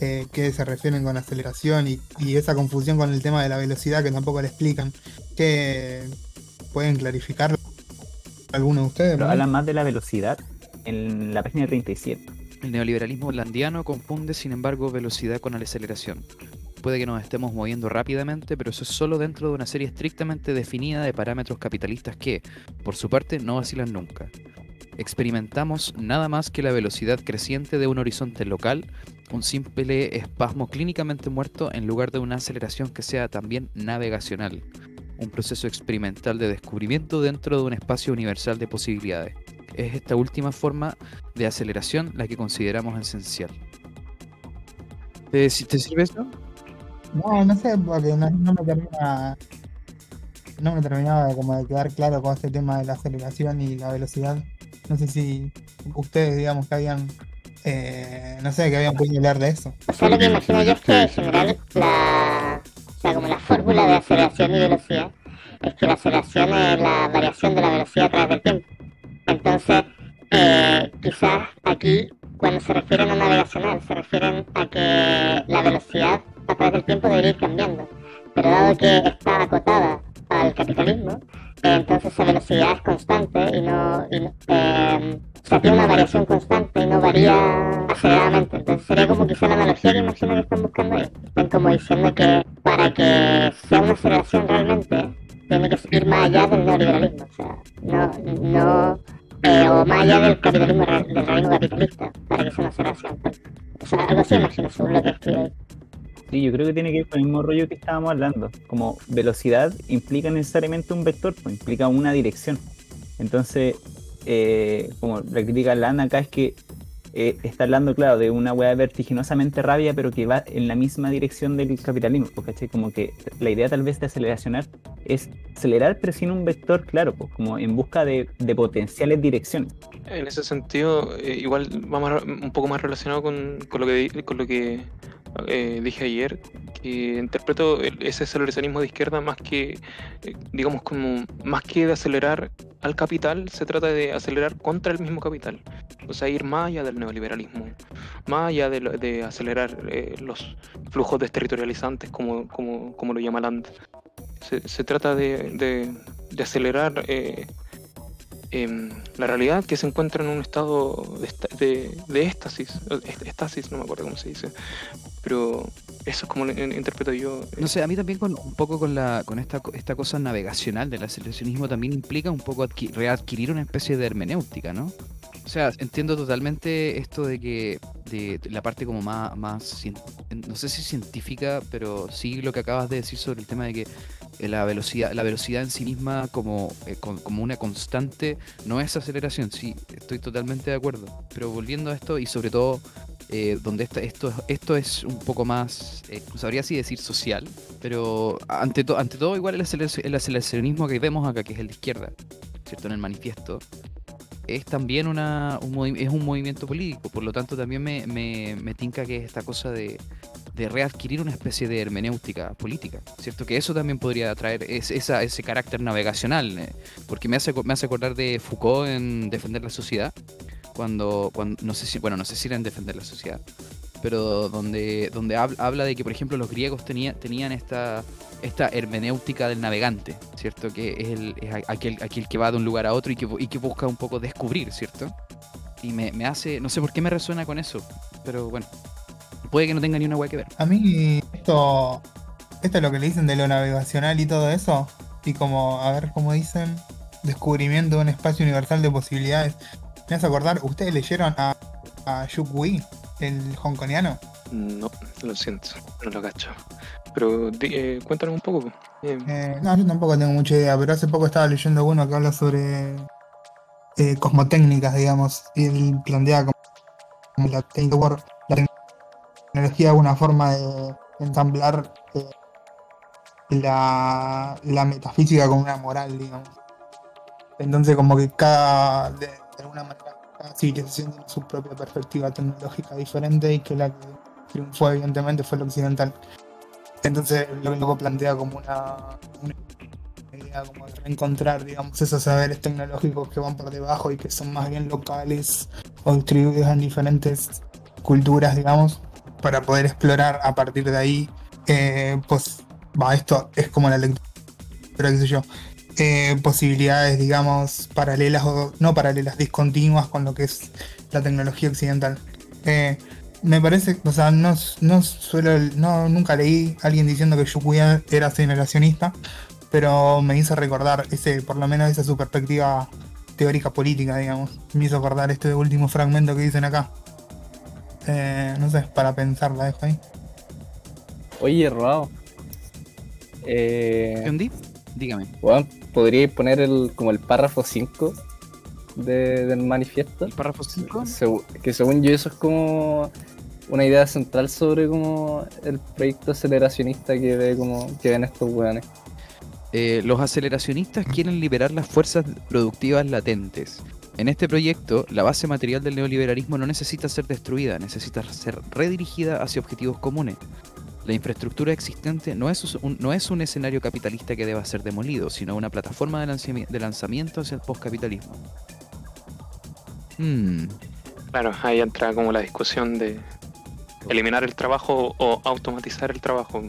eh, qué se refieren con aceleración y, y esa confusión con el tema de la velocidad que tampoco le explican. ¿Qué pueden clarificar alguno de ustedes? Pero hablan más de la velocidad en la página 37. El neoliberalismo holandiano confunde, sin embargo, velocidad con aceleración. Puede que nos estemos moviendo rápidamente, pero eso es solo dentro de una serie estrictamente definida de parámetros capitalistas que, por su parte, no vacilan nunca. Experimentamos nada más que la velocidad creciente de un horizonte local, un simple espasmo clínicamente muerto en lugar de una aceleración que sea también navegacional. un proceso experimental de descubrimiento dentro de un espacio universal de posibilidades. Es esta última forma de aceleración la que consideramos esencial. ¿Te, te sirve eso? No, no sé, porque no, no me termina. No me terminaba de, como de quedar claro con este tema de la aceleración y la velocidad. No sé si ustedes, digamos, que habían. eh, no sé, que habían podido hablar de eso. O sea, lo que imagino yo es que en general la, o sea, como la fórmula de aceleración y velocidad es que la aceleración es la variación de la velocidad a través del tiempo. Entonces, eh, quizás aquí, cuando se refieren a navegacional, se refieren a que la velocidad a través del tiempo debería ir cambiando. Pero dado que está acotada al capitalismo, eh, entonces esa velocidad es constante y no, y no- eh, o sea, tiene una variación constante y no varía aceleradamente. Entonces sería como quizá la analogía que imagino que están buscando ahí. Están como diciendo que para que sea una aceleración realmente, tiene que ir más allá del neoliberalismo. O sea, no, no, eh, o más allá del capitalismo, del reino capitalista, para que sea una aceleración. O sea, algo así imagino según lo que escribe ahí. Sí, yo creo que tiene que ver con el mismo rollo que estábamos hablando. Como velocidad implica necesariamente un vector, pues implica una dirección. Entonces, eh, como la crítica Lana acá es que eh, está hablando, claro, de una weá vertiginosamente rabia, pero que va en la misma dirección del capitalismo, pues, ¿cachai? Como que la idea tal vez de aceleracionar es acelerar, pero sin un vector claro, pues, como en busca de, potenciales direcciones. En ese sentido, eh, igual va más- un poco más relacionado con, lo que, con lo que eh, dije ayer, que interpreto ese aceleracionismo de izquierda más que, eh, digamos, como más que de acelerar al capital, se trata de acelerar contra el mismo capital. O sea, ir más allá del neoliberalismo, más allá de, de acelerar eh, los flujos desterritorializantes, como, como, como lo llama Land. Se, se trata de, de- de acelerar em, la realidad que se encuentra en un estado de, de, de éxtasis, est- estasis, no me acuerdo cómo se dice, pero eso es como lo in- interpreto yo. eh, No sé, a mí también con un poco con la con esta esta cosa navegacional del aceleracionismo también implica un poco adqui- readquirir una especie de hermenéutica, ¿no? O sea, entiendo totalmente esto de que de, la parte como más más no sé si científica, pero sí lo que acabas de decir sobre el tema de que eh, la velocidad la velocidad en sí misma como eh, como una constante no es aceleración, sí, estoy totalmente de acuerdo. Pero volviendo a esto y sobre todo eh, donde esta- esto, esto es un poco más, eh, sabría si decir social, pero ante, to- ante todo igual el, acelerac- el aceleracionismo que vemos acá, que es el de izquierda, ¿cierto? En el manifiesto, es también una, un, es un movimiento político, por lo tanto también me, me, me tinca que es esta cosa de, de readquirir una especie de hermenéutica política, ¿cierto? Que eso también podría traer es- esa, ese carácter navegacional, eh, porque me hace, me hace acordar de Foucault en Defender la Sociedad, cuando, cuando no sé si, bueno, no sé si era en Defender la Sociedad, pero donde, donde hab- habla de que, por ejemplo, los griegos tenía, tenían esta, esta hermenéutica del navegante, ¿cierto? Que es, el, es aquel, aquel que va de un lugar a otro y que, y que busca un poco descubrir, ¿cierto? Y me, me hace, no sé por qué me resuena con eso, pero bueno, puede que no tenga ni una hueá que ver. A mí esto, esto es lo que le dicen de lo navegacional y todo eso, y como, a ver cómo dicen, descubrimiento de un espacio universal de posibilidades. Me hace acordar, ¿ustedes leyeron a, a Yuk el hongkoniano? No, lo siento, no lo cacho. Pero eh, cuéntanos un poco. eh, Eh, no, yo tampoco tengo mucha idea, pero hace poco estaba leyendo uno que habla sobre eh, cosmotécnicas, digamos, y él plantea como, como la, la tecnología una forma de ensamblar la, la metafísica con una moral, digamos. Entonces como que cada, de alguna manera, cada civilización tiene su propia perspectiva tecnológica diferente y que la que triunfó evidentemente fue la occidental. Entonces lo luego plantea como una, una idea como de reencontrar, digamos, esos saberes tecnológicos que van por debajo y que son más bien locales o distribuidos en diferentes culturas, digamos, para poder explorar a partir de ahí, eh, pues, va, esto es como la lectura, qué sé yo, eh, posibilidades, digamos, paralelas o no paralelas, discontinuas con lo que es la tecnología occidental. Eh, me parece, o sea, no, no suelo, no, nunca leí a alguien diciendo que Yukuya era aceleracionista, pero me hizo recordar ese, por lo menos esa su perspectiva teórica política, digamos. Me hizo acordar este último fragmento que dicen acá. Eh, no sé, para pensar, la dejo ahí. Oye, Roao. Eh, ¿Entendí? Dígame. Weón, podría poner el, como el párrafo 5 de- del manifiesto. ¿El párrafo 5? Segu- que según yo eso es como una idea central sobre como el proyecto aceleracionista que ve como que ven estos weones. Eh, los aceleracionistas quieren liberar las fuerzas productivas latentes. En este proyecto, la base material del neoliberalismo no necesita ser destruida, necesita ser redirigida hacia objetivos comunes. La infraestructura existente no es un, no es un escenario capitalista que deba ser demolido, sino una plataforma de, lanzami- de lanzamiento hacia el postcapitalismo. Hmm, Claro, ahí entra como la discusión de eliminar el trabajo o automatizar el trabajo.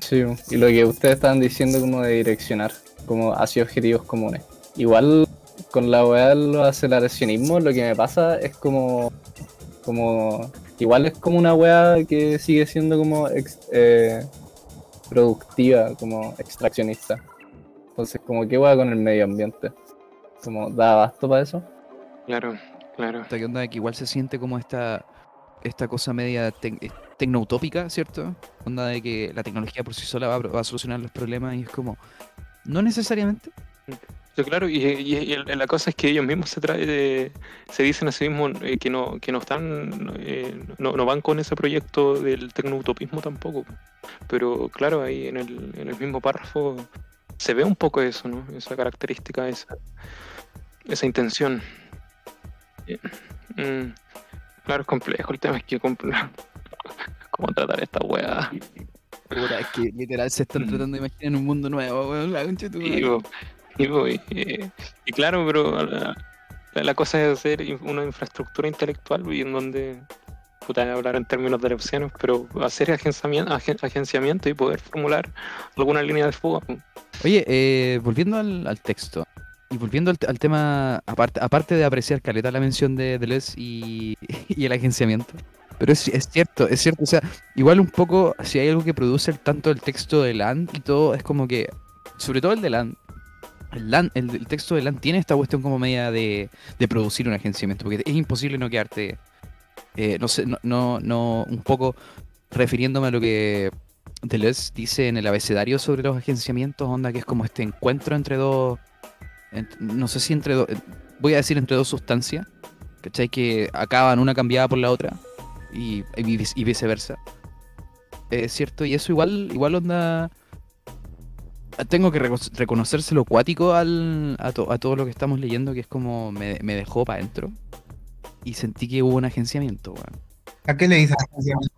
Sí, y lo que ustedes estaban diciendo como de direccionar, como hacia objetivos comunes. Igual con la weá de los aceleracionismos lo que me pasa es como, como igual es como una weá que sigue siendo como ex- eh, productiva, como extraccionista. Entonces como qué weá con el medio ambiente. Como da abasto para eso. Claro, claro. esta que onda de que igual se siente como esta, esta cosa media tec- eh, tecnoutópica, ¿cierto? Onda de que la tecnología por sí sola va, a pro- va a solucionar los problemas y es como, no necesariamente. Claro, y, y- y el- la cosa es que ellos mismos se trae de- se dicen a sí mismos eh, que no, que no están, eh, no, no van con ese proyecto del tecnoutopismo tampoco. Pero claro, ahí en el, en el mismo párrafo se ve un poco eso, ¿no? Esa característica, esa, esa intención. Eh, mm, claro, es complejo el tema, es que cómo tratar esta weá. Puta, es que literal se están Mm. tratando de imaginar un mundo nuevo, weón, la concha tu Y, madre. bo- y claro, pero la, la- cosa es hacer una infraestructura intelectual y en donde, puta, hablar en términos de opciones, pero hacer agenciamiento, agenciamiento y poder formular alguna línea de fuga. Oye, eh, volviendo al, al texto y volviendo al, al tema, aparte, aparte de apreciar Caleta la mención de Deleuze y, y el agenciamiento, pero es, es cierto, es cierto, o sea, igual un poco, si hay algo que produce el- tanto el texto de Land y todo, es como que, sobre todo el de Land, el, texto de Land tiene esta cuestión como media de, producir un agenciamiento, porque es imposible no quedarte, eh, no sé, no, no, no, un poco refiriéndome a lo que Deleuze dice en el abecedario sobre los agenciamientos, onda que es como este encuentro entre dos, no sé si entre dos, voy a decir entre dos sustancias, ¿cachai? Que acaban una cambiada por la otra y, y vice- y viceversa. Es cierto, y eso igual, igual onda... Tengo que reco- reconocérselo cuático al, a, to- a todo lo que estamos leyendo, que es como me, me dejó para adentro. Y sentí que hubo un agenciamiento, weón. ¿A qué le dices agenciamiento?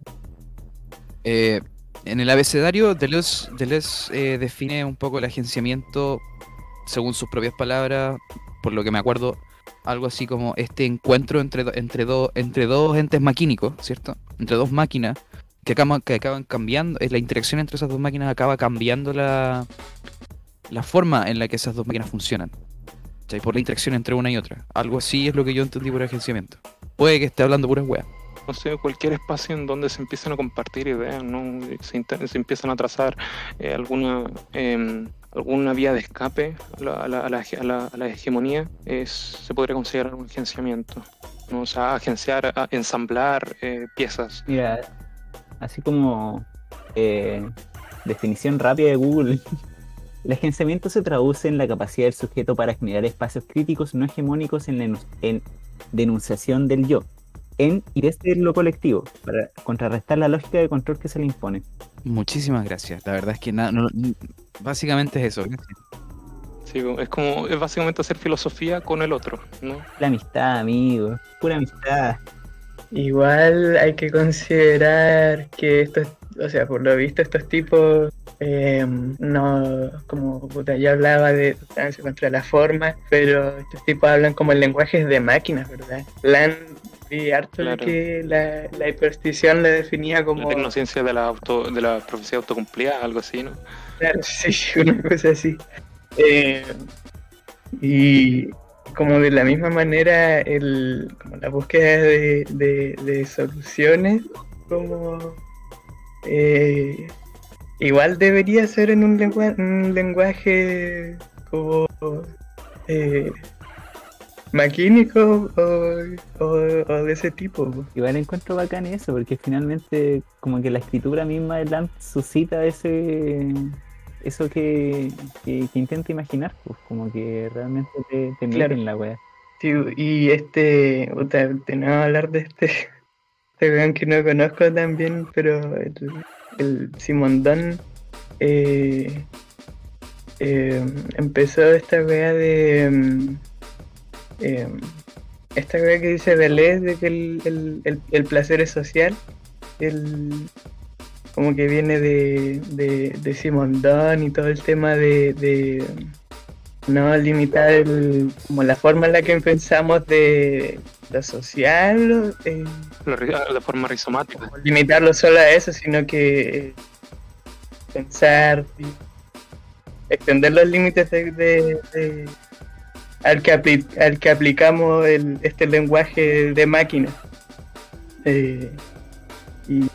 Eh, en el abecedario, Deleuze, Deleuze eh, define un poco el agenciamiento, según sus propias palabras, por lo que me acuerdo, algo así como este encuentro entre, do- entre, do- entre dos entes maquínicos, ¿cierto? Entre dos máquinas que acaban, que acaban cambiando, eh, la interacción entre esas dos máquinas acaba cambiando la, la forma en la que esas dos máquinas funcionan. ¿cachai? Por la interacción entre una y otra. Algo así es lo que yo entendí por agenciamiento. Puede que esté hablando puras weas. No sé, cualquier espacio en donde se empiezan a compartir ideas, ¿no? Se, empiezan a trazar eh, alguna em, alguna vía de escape a la, a la- a la hege- a la- a la hegemonía, es, se podría considerar un agenciamiento. ¿no? O sea, agenciar, a- ensamblar eh, piezas. Mira, así como eh, definición rápida de Google, el agenciamiento se traduce en la capacidad del sujeto para generar espacios críticos no hegemónicos en, la en denunciación del yo, en y desde lo colectivo, para contrarrestar la lógica de control que se le impone. Muchísimas gracias. La verdad es que nada, no- básicamente es eso. gracias. Sí, es como, es básicamente hacer filosofía con el otro, ¿no? La amistad, amigo, pura amistad. Igual hay que considerar que estos, o sea, por lo visto estos tipos eh, no, como puta, ya hablaba de tolerancia contra la forma, pero estos tipos hablan como en lenguajes de máquinas, ¿verdad? Lan vi harto Claro. que la, la hiperstición le definía La como tecnociencia de la auto, de la profecía autocumplida, algo así, ¿no? Claro, sí, una cosa así. Eh, y como de la misma manera, el, como la búsqueda de, de- soluciones, como eh, igual debería ser en un, lengua- un lenguaje como eh, maquínico o, o- de ese tipo. Igual encuentro bacán eso, porque finalmente como que la escritura misma de Lamp suscita ese, eso que, que, que intenta imaginar, pues como que realmente te, te mete Claro. en la wea. Sí, y este, puta, tenemos que hablar de este, este weón que no conozco tan bien, pero el, el Simondón eh, eh, empezó esta wea de. mm, eh, esta wea que dice Deleuze de que el, el, el, el placer es social. El, como que viene de, de, de Simondón y todo el tema de, de no limitar el- como la forma en la que pensamos de lo social, eh, La, forma rizomática. limitarlo solo a eso, sino que pensar y extender los límites de, de- de- al, que apli- al que aplicamos el, este lenguaje de máquina. Eh, y, y-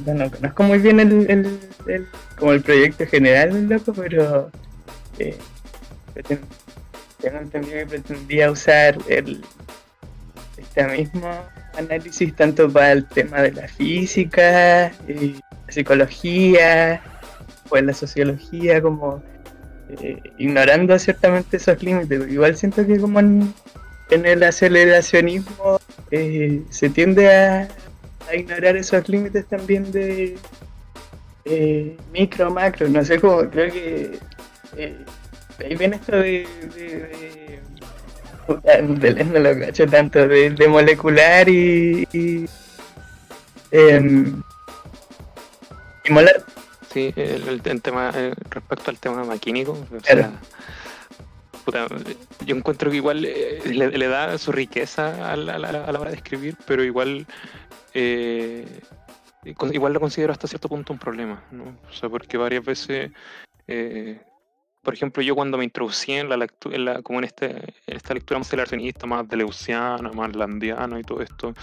bueno, conozco muy bien el, el- como el proyecto general del loco, pero eh, tengo entendido que pretendía usar el, este mismo análisis tanto para el tema de la física, eh, la psicología, pues la sociología, como eh, ignorando ciertamente esos límites. Igual siento que como en, en el aceleracionismo eh, se tiende a, a ignorar esos límites también de eh, micro, macro, no sé cómo, creo que eh, ahí viene esto de, de, de- de- no lo cacho tanto, de, molecular y, y em, molar. Sí, el, tema eh, respecto al tema maquínico, Claro. Puta, yo encuentro que igual eh, le, da su riqueza a la, a la- hora de escribir, pero igual eh, igual lo considero hasta cierto punto un problema, ¿no? O sea, porque varias veces, eh, por ejemplo, yo cuando me introducí en la lectura, en la, como en, este, en esta lectura más aceleracionista, más deleuziana, más landiana y todo esto,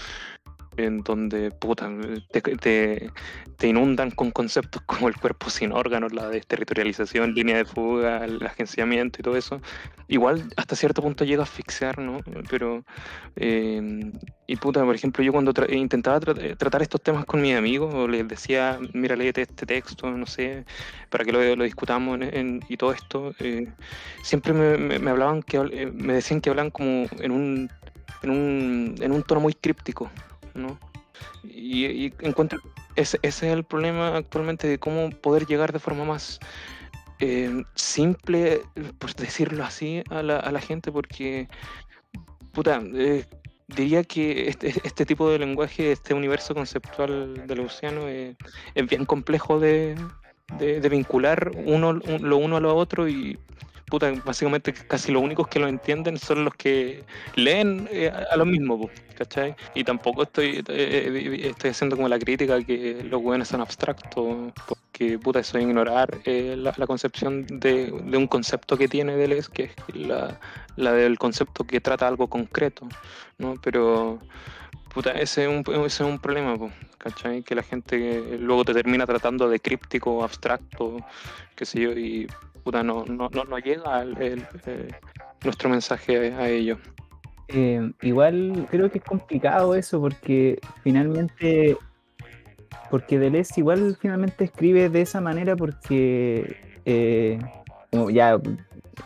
en donde puta, te, te, te inundan con conceptos como el cuerpo sin órganos, la desterritorialización, línea de fuga, el agenciamiento y todo eso, igual hasta cierto punto llega a asfixiar, ¿no? Pero, eh, y puta, por ejemplo, yo cuando tra- intentaba tra- eh, tratar estos temas con mis amigos, les decía, mira, léete este texto, no sé, para que lo, lo discutamos en- en- y todo esto, eh, siempre me, me- me hablaban que eh, me decían que hablan como en un, en un, en un tono muy críptico, Y, y encuentro ese, es el problema actualmente de cómo poder llegar de forma más eh, simple, por decirlo así, a la, a la gente, porque, puta, eh, diría que este, este tipo de lenguaje, este universo conceptual de Luciano eh, es bien complejo de, de- vincular uno, un- lo uno a lo otro y, puta, básicamente casi los únicos que lo entienden son los que leen eh, a, lo mismo, ¿cachai? Y tampoco estoy, eh, eh, estoy haciendo como la crítica que los buenos son abstractos, porque puta, eso es ignorar la, concepción de, de un concepto que tiene Deleuze, que es la, la del concepto que trata algo concreto, ¿no? Pero, puta, ese es un, ese es un problema, po, ¿cachai? Que la gente luego te termina tratando de críptico, abstracto, qué sé yo, y no, no, no, llega el- eh, nuestro mensaje a ellos. Eh, igual creo que es complicado eso porque finalmente, porque Deleuze igual finalmente escribe de esa manera porque, eh, como ya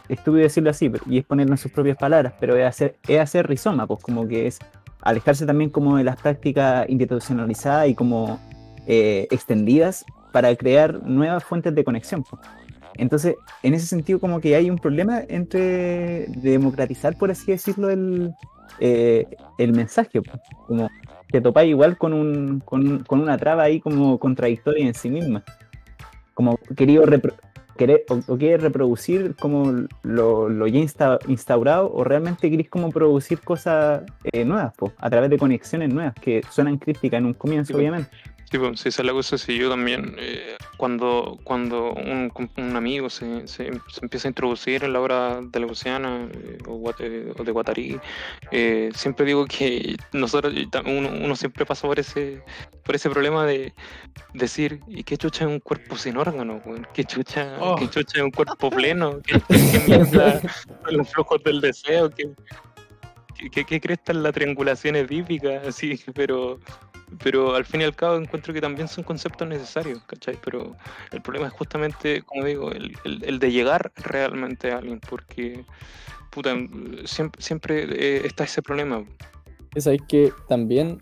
estúpido decirlo así, y es ponerlo en sus propias palabras, pero es hacer, es hacer rizoma, pues como que es alejarse también como de las prácticas institucionalizadas y como eh, extendidas para crear nuevas fuentes de conexión. pues. Entonces, en ese sentido, como que hay un problema entre democratizar, por así decirlo, el, eh, el mensaje. Como te topáis igual con, un, con, con una traba ahí como contradictoria en sí misma. Como querido repro- querer, o, o quieres reproducir como lo, lo ya insta- instaurado, o realmente querés como producir cosas eh, nuevas, po, a través de conexiones nuevas que suenan críticas en un comienzo, obviamente. Sí, pues, sí, esa es la cosa. Si yo también, eh, cuando, cuando un, un amigo se, se, se empieza a introducir en la obra de Leuciana eh, o, Guate- o de Guattari, eh, siempre digo que nosotros, uno, uno siempre pasa por ese, por ese problema de decir, ¿y qué chucha es un cuerpo sin órgano? ¿Qué chucha, Oh. qué chucha es un cuerpo pleno? ¿Qué, qué, mierda los flujos del deseo? ¿Qué, qué, qué, qué cresta es la triangulación edípica? Así, pero pero al fin y al cabo encuentro que también son conceptos necesarios, ¿cachai? Pero el problema es justamente, como digo, el, el- el de llegar realmente a alguien, porque, puta, siempre, siempre eh, está ese problema. Sabéis que también,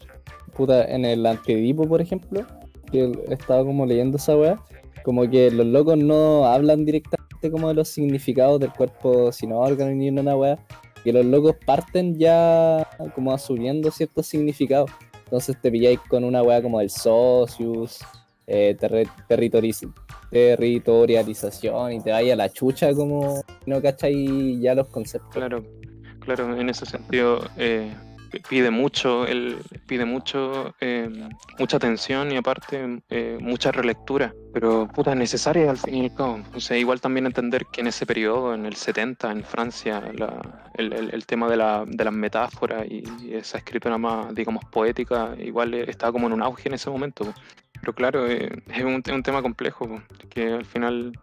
puta, en el Antiedipo, por ejemplo, que estaba como leyendo esa weá, como que los locos no hablan directamente como de los significados del cuerpo sin órgano ni una weá, que los locos parten ya como asumiendo ciertos significados. Entonces te pilláis con una weá como el socius, eh, territorialización y te vaya a la chucha como no cacháis ya los conceptos. Claro, claro, en ese sentido eh, pide mucho, él pide mucho, eh, mucha atención y aparte eh, mucha relectura, pero puta, necesaria al fin y al cabo. O sea, igual también entender que en ese periodo, en el 70, en Francia, la- el, el- el tema de, la, de las metáforas y, y esa escritura más, digamos, poética, igual eh, estaba como en un auge en ese momento. Pero claro, eh, es un, un tema complejo, que al final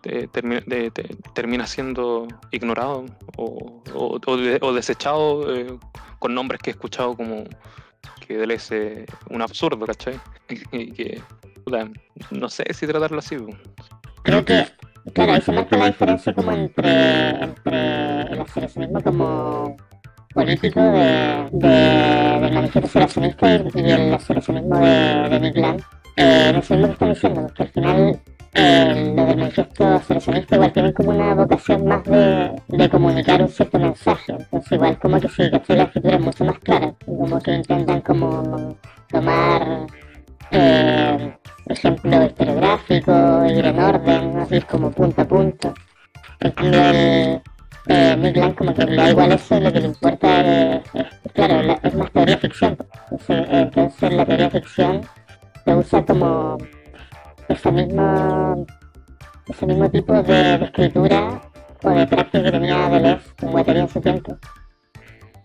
te- termi- de- te- termina siendo ignorado o, o- o de- o desechado eh, con nombres que he escuchado como que él es eh, un absurdo, ¿cachai? Y que, puta, no sé si tratarlo así. Creo que, claro, ahí se marca la diferencia como entre, entre el asociacionismo como político de, de, manifiesto asociacionista y, y el asociacionismo de, de Big Land. Eh, eso es lo que están diciendo, que al final eh, lo del manifiesto asociacionista igual tienen como una vocación más de, de comunicar un cierto mensaje. Entonces igual como que sí, que la escritura es mucho más clara, como que intentan como tomar eh, ejemplo historiográfico, ir en orden, ¿no? ir como punto a punto. En cambio, el, eh, como que le da igual eso, lo que le importa es, es- claro, la- es más teoría ficción. Entonces, entonces la teoría ficción se usa como ese mismo, ese mismo tipo de, escritura o de práctica que tenía Deleuze con Guattari en su tiempo,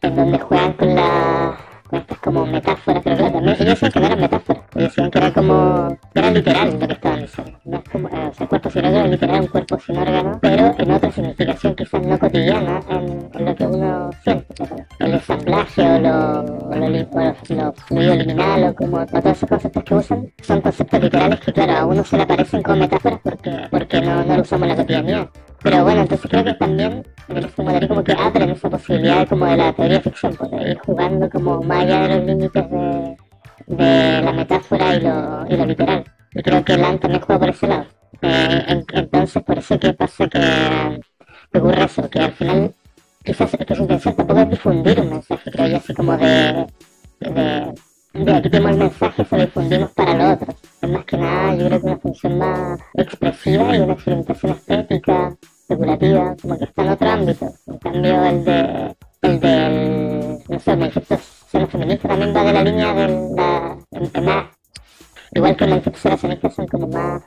en donde juegan con la con estas como metáforas, pero claro, también. Ellos decían que no eran metáforas, ellos decían que era como, que era literal lo que estaban diciendo, no es como, eh, o sea, cuerpo sin órgano, literal, un cuerpo sin órgano, pero en otra significación quizás no cotidiana en, en lo que uno siente, el ensamblaje o lo, o lo, lo, lo fluido liminal o como o todos esos conceptos que usan son conceptos literales que claro, a uno se le aparecen como metáforas porque, porque no, no lo usamos en la cotidianidad. Pero bueno, entonces creo que también en el Fumadari como que abren esa posibilidad como de la teoría ficción, porque ir jugando como más allá de los límites de, de la metáfora y lo, y lo literal. Y creo que Land también juega por ese lado. Eh, en- entonces por eso que pasa que, que ocurre eso, que al final quizás es que su intención tampoco es difundir un mensaje, creo yo, así como de, de, de aquí tenemos el mensaje, se lo difundimos para los otros. Es más que nada, yo creo que una función más expresiva y una experimentación estética, especulativa, como que está en otro ámbito. En cambio, el de, el del, no sé, el manifiesto cero feminista también va de la línea de la, más, igual que el manifiesto feminista son como más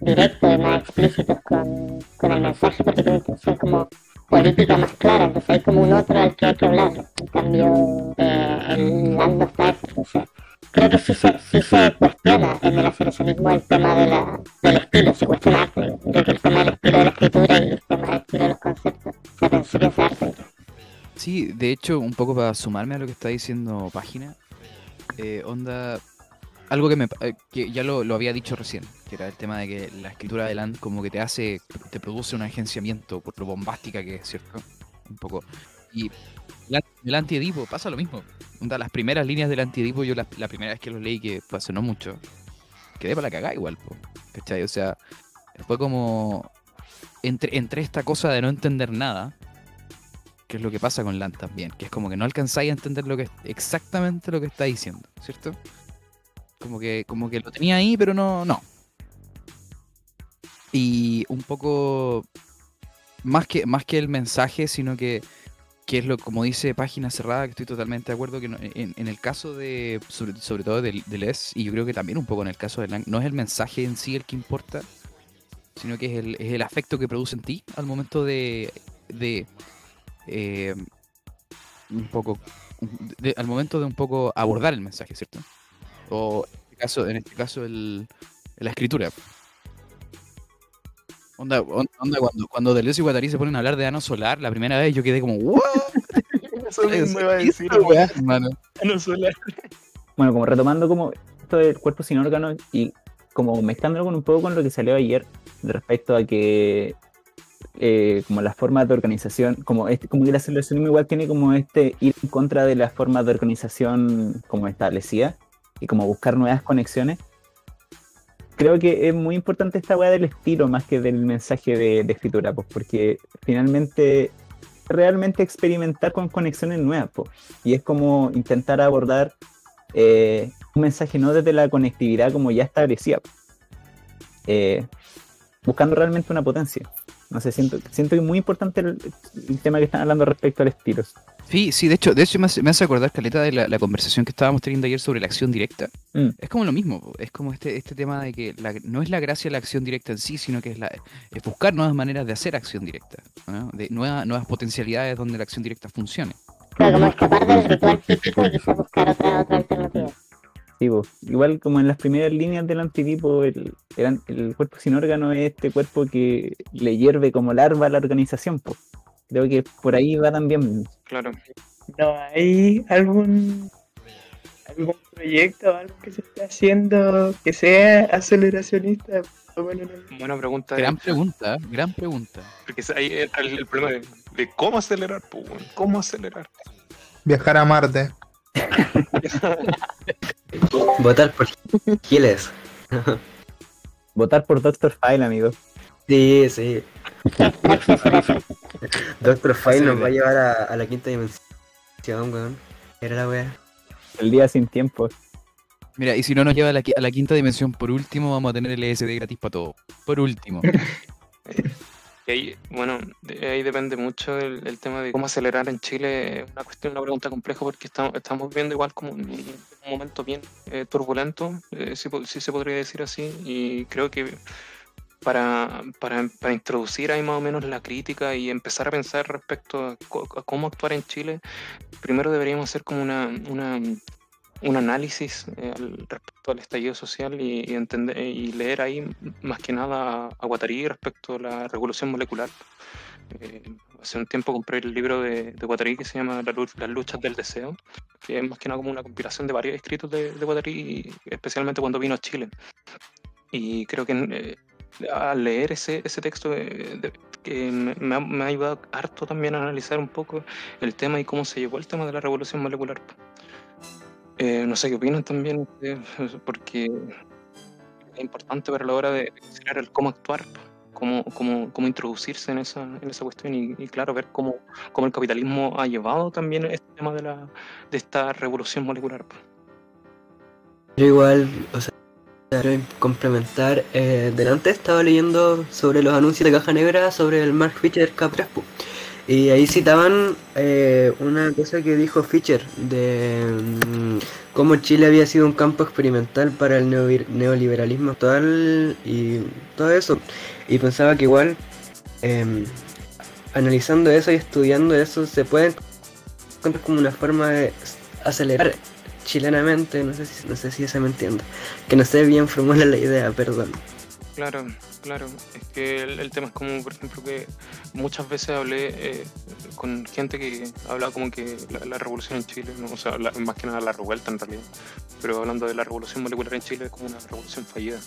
directos y más explícitos con, con el mensaje porque tienen intención como política más clara, entonces hay como un otro al que hay que hablar. En cambio, eh, el Land está eso, entonces creo que sí se, sí se cuestiona en el asociacionismo el tema de la, del estilo, se cuestiona de hecho, un poco para sumarme a lo que está diciendo Página, eh, onda, algo que, me, eh, que ya lo, lo había dicho recién, que era el tema de que la escritura de Land como que te hace, te produce un agenciamiento por lo bombástica que es, ¿cierto? Un poco. Y el antiedipo pasa lo mismo. Onda, las primeras líneas del antiedipo, yo la, primera vez que lo leí, que hace no mucho, quedé para la cagada igual, po. O sea, fue como entre, entre esta cosa de no entender nada, que es lo que pasa con Land también, que es como que no alcanzáis a entender lo que exactamente lo que está diciendo, ¿cierto? Como que, como que lo tenía ahí, pero no, no. Y un poco más que, más que el mensaje, sino que, que es lo, como dice página cerrada, que estoy totalmente de acuerdo que no- en, en el caso de, sobre, sobre todo de, de Les, y yo creo que también un poco en el caso de Lang, no es el mensaje en sí el que importa, sino que es el, es el afecto que produce en ti al momento de, de eh, un poco de- al momento de un poco abordar el mensaje, ¿cierto? O en este caso, en este caso el, la escritura. Onda, on- onda cuando, cuando Deleuze y Guattari se ponen a hablar de ano solar, la primera vez yo quedé como, ¿what? Eso mismo iba a decir, Esta weá, hermano. No solar. bueno, como retomando como esto del cuerpo sin órganos y como mezclándolo con un poco con lo que salió ayer respecto a que eh, como las formas de organización, como este, como que la aceleracionismo igual tiene como este ir en contra de las formas de organización como establecida y como buscar nuevas conexiones. Creo que es muy importante esta weá del estilo más que del mensaje de, de escritura, pues, porque finalmente realmente experimentar con conexiones nuevas, pues, y es como intentar abordar eh, un mensaje no desde la conectividad como ya establecida, eh, buscando realmente una potencia. No sé, siento, siento que es muy importante el, el tema que están hablando respecto al estilo. Sí, sí, de hecho, de hecho me hace, me hace acordar, Caleta, de la, la conversación que estábamos teniendo ayer sobre la acción directa. Mm. Es como lo mismo, es como este, este tema de que la- no es la gracia la acción directa en sí, sino que es, la, es buscar nuevas maneras de hacer acción directa, ¿no? de nueva- nuevas potencialidades donde la acción directa funcione. Claro, como escapar del ritual físico y quizás buscar otra, otra alternativa. Sí, igual como en las primeras líneas del antidipo, el, el, el cuerpo sin órgano es este cuerpo que le hierve como larva a la organización. Creo que por ahí va también. Claro. ¿No hay algún algún proyecto o algo que se esté haciendo que sea aceleracionista? O bueno, no- Buena pregunta. Gran eh, pregunta, ¿eh? gran pregunta. Porque ahí entra el, el problema de, de cómo acelerar, cómo acelerar. Viajar a Marte. Votar por Giles. Votar por Doctor File, amigo. Sí, sí. Doctor File nos va a llevar a, a la quinta dimensión, weón. Era la wea. El día sin tiempo. Mira, y si no nos lleva a la, a la quinta dimensión, por último, vamos a tener el LSD gratis para todo. Por último. Y ahí, bueno, ahí depende mucho el, tema de cómo acelerar en Chile. Una cuestión, una pregunta compleja porque estamos, estamos viviendo igual como un, momento bien eh, turbulento, eh, si, se podría decir así. Y creo que para, para, para introducir ahí más o menos la crítica y empezar a pensar respecto a, a cómo actuar en Chile, primero deberíamos hacer como una, una un análisis eh, al- respecto al estallido social y, y entender y leer ahí más que nada a, Guattari respecto a la revolución molecular. Eh, hace un tiempo compré el libro de, de Guattari que se llama Las luchas del deseo, que es más que nada como una compilación de varios escritos de, de Guattari, especialmente cuando vino a Chile. Y creo que eh, al leer ese, ese texto eh, de- que me ha, me ha ayudado harto también a analizar un poco el tema y cómo se llevó el tema de la revolución molecular. Eh, no sé qué opinan también, ustedes, porque es importante para la hora de considerar el cómo actuar, cómo, cómo, cómo introducirse en esa, en esa cuestión y, claro, ver cómo, cómo el capitalismo ha llevado también este tema de, la, de esta revolución molecular. Yo igual, o sea, complementar. Eh, delante estaba leyendo sobre los anuncios de Caja Negra sobre el Mark Fisher K3. Y ahí citaban eh, una cosa que dijo Fischer de mm, cómo Chile había sido un campo experimental para el neovi- neoliberalismo actual y todo eso. Y pensaba que igual, em, analizando eso y estudiando eso, se puede encontrar como una forma de acelerar chilenamente, no sé si, no sé si se me entiende. Que no sé bien formular la idea, perdón. Claro, claro. Es que el, tema es como, por ejemplo, que muchas veces hablé eh, con gente que hablaba como que la, revolución en Chile, o sea, más que nada la revuelta en realidad, pero hablando de la revolución molecular en Chile es como una revolución fallida.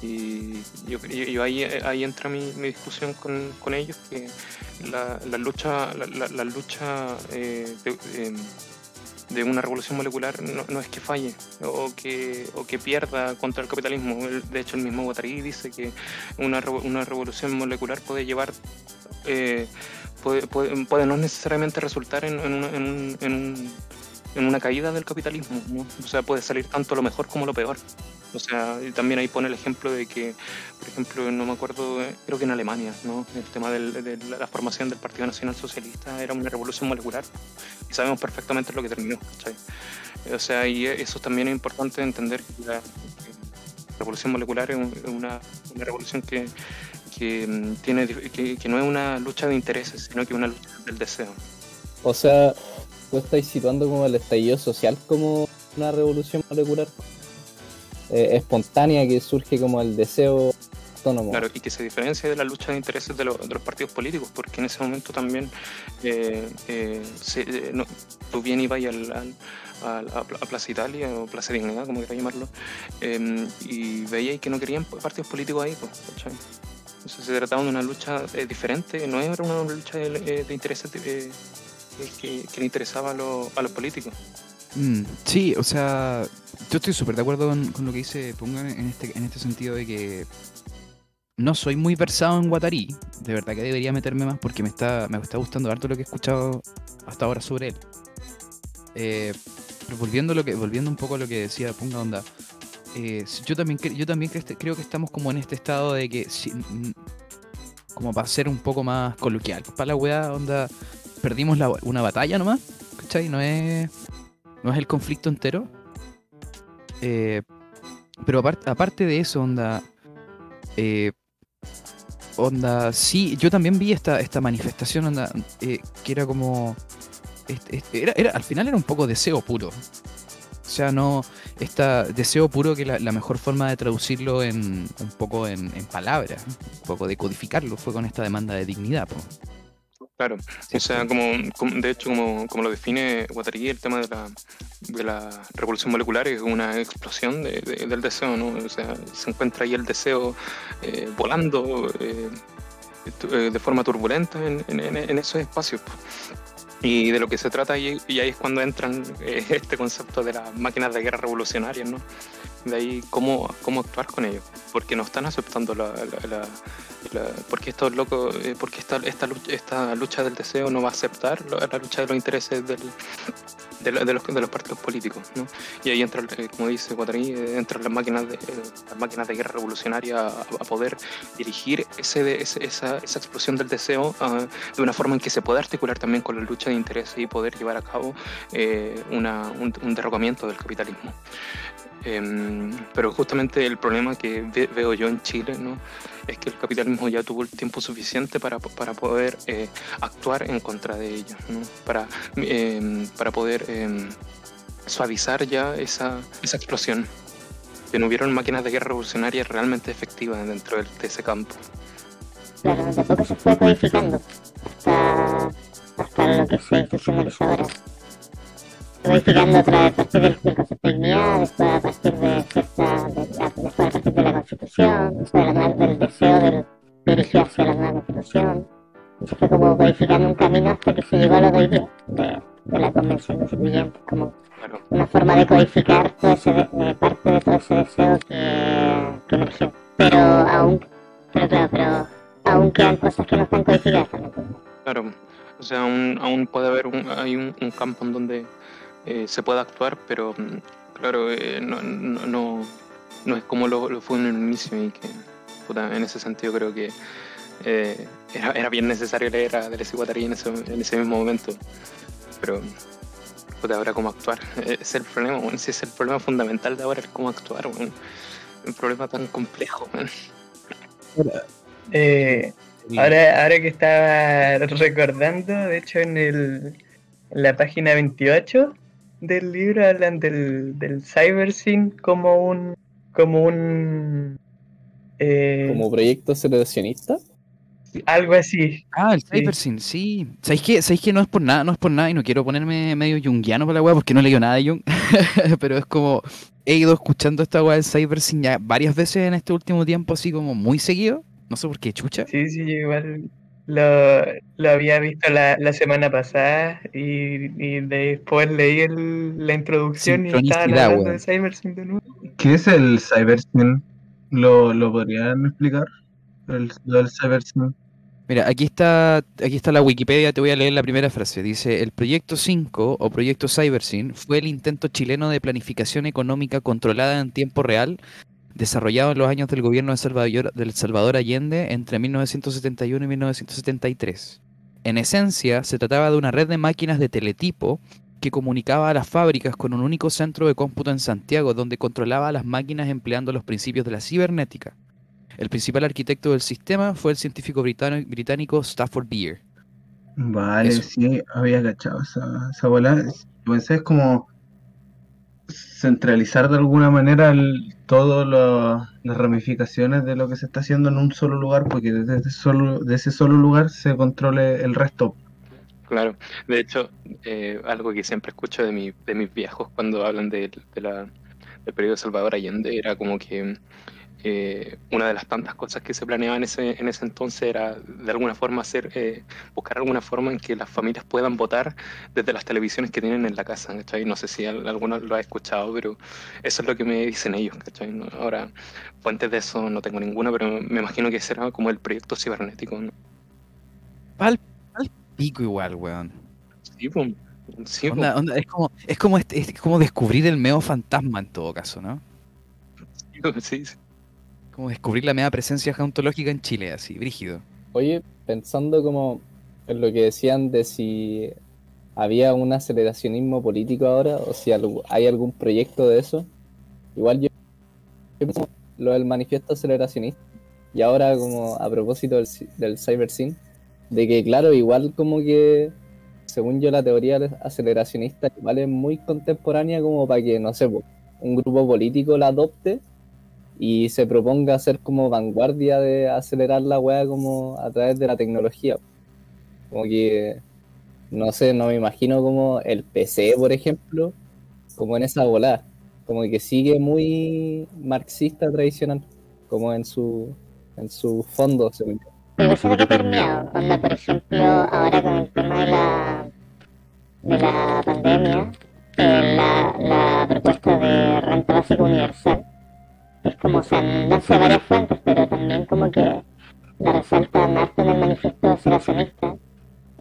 Y yo, ahí, entra mi, discusión con, ellos, que la, lucha, la, lucha eh, em, de una revolución molecular no, no es que falle o que, o que pierda contra el capitalismo. De hecho, el mismo Guattari dice que una, una revolución molecular puede llevar, eh, puede, puede- no necesariamente resultar en, en en un- en un- en una caída del capitalismo. ¿no? O sea, puede salir tanto lo mejor como lo peor. O sea, y también ahí pone el ejemplo de que, por ejemplo, no me acuerdo, creo que en Alemania, ¿no? El tema del- de la formación del Partido Nacional Socialista era una revolución molecular y sabemos perfectamente lo que terminó, ¿cachai? O sea, y eso también es importante entender que la revolución molecular es un- es una, una revolución que, que, mm, tiene, que, que no es una lucha de intereses, sino que es una lucha del deseo. O sea, tú estás situando como el estallido social como una revolución molecular eh, espontánea que surge como el deseo autónomo. Claro, y que se diferencia de la lucha de intereses de, lo- de los partidos políticos, porque en ese momento también eh, eh, eh, tú bien ibas al, al- a, a Plaza Italia o Plaza Dignidad, como quieras llamarlo, eh, y veíais que no querían partidos políticos ahí, pues, se trataba de una lucha eh, diferente, no era una lucha de, de intereses que, que le interesaba a, los- a los políticos. Mm, sí, o sea, yo estoy súper de acuerdo con, lo que dice Pungan en este, en este sentido de que no soy muy versado en Guatarí. De verdad que debería meterme más porque me está, me está gustando harto lo que he escuchado hasta ahora sobre él. Eh, pero volviendo, lo que, volviendo un poco a lo que decía Punga Onda, eh, yo también, yo también cre- creo que estamos como en este estado de que, si- mm, como para ser un poco más coloquial, para la weá, onda, perdimos la- una batalla nomás, ¿cachai? No es, no es el conflicto entero. Eh, pero aparte, aparte de eso, onda, eh, onda, sí, yo también vi esta, esta manifestación, onda, eh, que era como, era, era, al final era un poco deseo puro. O sea, no, esta deseo puro que la, la mejor forma de traducirlo en un poco en, en palabras, un poco de codificarlo, fue con esta demanda de dignidad. po. Claro, o sea, como, como- de hecho, como, como lo define Guattari, el tema de la, de la revolución molecular es una explosión de- de- del deseo, ¿no? O sea, se encuentra ahí el deseo eh, volando eh, eh, de forma turbulenta en, en- en- en esos espacios. Y de lo que se trata ahí, y ahí es cuando entran eh, este concepto de las máquinas de guerra revolucionarias, ¿no? De ahí cómo, cómo actuar con ellos, porque no están aceptando la, porque estos locos, eh, porque esta, esta, lucha, del deseo no va a aceptar la lucha de los intereses de, los, de los partidos políticos, ¿no? Y ahí entra, eh, como dice Guattari, eh, entran las máquinas de, eh, las máquinas de guerra revolucionaria a, poder dirigir ese, esa, esa explosión del deseo ah, de una forma en que se pueda articular también con la lucha de intereses y poder llevar a cabo un derrocamiento del capitalismo. Em, pero justamente el problema que ve- veo yo en Chile ¿no? es que el capitalismo ya tuvo el tiempo suficiente para, para poder eh, actuar en contra de ellos, ¿no? para, em, para poder em, suavizar ya esa, esa explosión. Que no hubieron máquinas de guerra revolucionarias realmente efectivas dentro del- de ese campo. Claro, de poco se fue codificando hasta, hasta lo que se institucionalizó ahora. Codificando a través a partir del, del concepto de dignidad, después a partir de cierta, de, después a partir de la constitución, después de la del deseo del, dirigido hacia la nueva constitución. Y se fue como codificando un camino hasta que se llegó a lo de hoy día, de, de la convención constituyente, como una forma de codificar todo ese de- de parte de todo ese deseo que, que emergió. Pero aún, pero claro, pero aún quedan cosas que no están codificadas. Claro, o sea, aún, aún puede haber un, hay un, un campo en donde eh, se pueda actuar, pero mm, claro, eh, no, no, no, es como lo, fue en el inicio y que puta, en ese sentido creo que eh, era, era bien necesario leer a Deleuze y Guattari en ese, en ese mismo momento, pero puta, ahora cómo actuar, es el problema, ese es el problema fundamental de ahora, el cómo actuar, un problema tan complejo. ahora, ahora que estaba recordando, de hecho en, el, en la página 28 del libro hablan del, del cybersyn como un como un eh, Como proyecto aceleracionista. algo así. Ah, el Cybersyn, sí. ¿Sabéis que, ¿Sabéis que no es por nada, no es por nada y no quiero ponerme medio junguiano para la weá porque no he leído nada de Jung? Pero es como, he ido escuchando esta weá del Cybersyn ya varias veces en este último tiempo, así como muy seguido. No sé por qué, chucha. Sí, sí, igual lo, lo había visto la, la semana pasada y, y después leí el- la introducción y estaban Sincronicidad, hablando de cybersyn de nuevo. ¿Qué es el cybersyn? ¿Lo, lo podrían explicar? El, lo del cybersyn. Mira, aquí está, aquí está la Wikipedia, te voy a leer la primera frase. Dice, el proyecto 5 o proyecto Cybersyn fue el intento chileno de planificación económica controlada en tiempo real, desarrollado en los años del gobierno de Salvador, del Salvador Allende entre 1971 y 1973. En esencia, se trataba de una red de máquinas de teletipo que comunicaba a las fábricas con un único centro de cómputo en Santiago, donde controlaba a las máquinas empleando los principios de la cibernética. El principal arquitecto del sistema fue el científico británico Stafford Beer. Vale, Eso. sí, había cachado esa, esa bola. Pensé es como centralizar de alguna manera todas las ramificaciones de lo que se está haciendo en un solo lugar, porque desde ese solo, de ese solo lugar se controle el resto. Claro, de hecho, eh, algo que siempre escucho de, mi, de mis viejos cuando hablan de, la, del periodo Salvador Allende era como que eh, una de las tantas cosas que se planeaba en ese, en ese entonces era de alguna forma hacer, eh, buscar alguna forma en que las familias puedan votar desde las televisiones que tienen en la casa, ¿cachai? No sé si al- alguno lo ha escuchado, pero eso es lo que me dicen ellos, ¿cachai? Ahora, fuentes de eso no tengo ninguna, pero me imagino que será como el proyecto cibernético, ¿no? Pal, pal pico igual, weón. Sí, pues. Sí, po. Onda- onda, es como, es como este- es como descubrir el meo fantasma en todo caso, ¿no? Sí, sí. Como descubrir la media presencia geontológica en Chile, así, brígido. Oye, pensando como en lo que decían de si había un aceleracionismo político ahora o si hay algún proyecto de eso, igual yo, pienso lo del manifiesto aceleracionista y ahora como a propósito del, del cybersyn, de que claro, igual como que según yo la teoría aceleracionista igual es muy contemporánea como para que, no sé, un grupo político la adopte y se proponga ser como vanguardia de acelerar la weá como a través de la tecnología. Como que, no sé, no me imagino como el PC, por ejemplo, como en esa volada. Como que sigue muy marxista tradicional, como en su, en su fondo, según yo. Pero eso es lo que. Onda, por ejemplo, ahora con el tema de la, de la pandemia, eh, la propuesta de renta básica universal es como, o sea, no sé varias fuentes, pero también como que la resaltan harto en el manifiesto aceleracionista.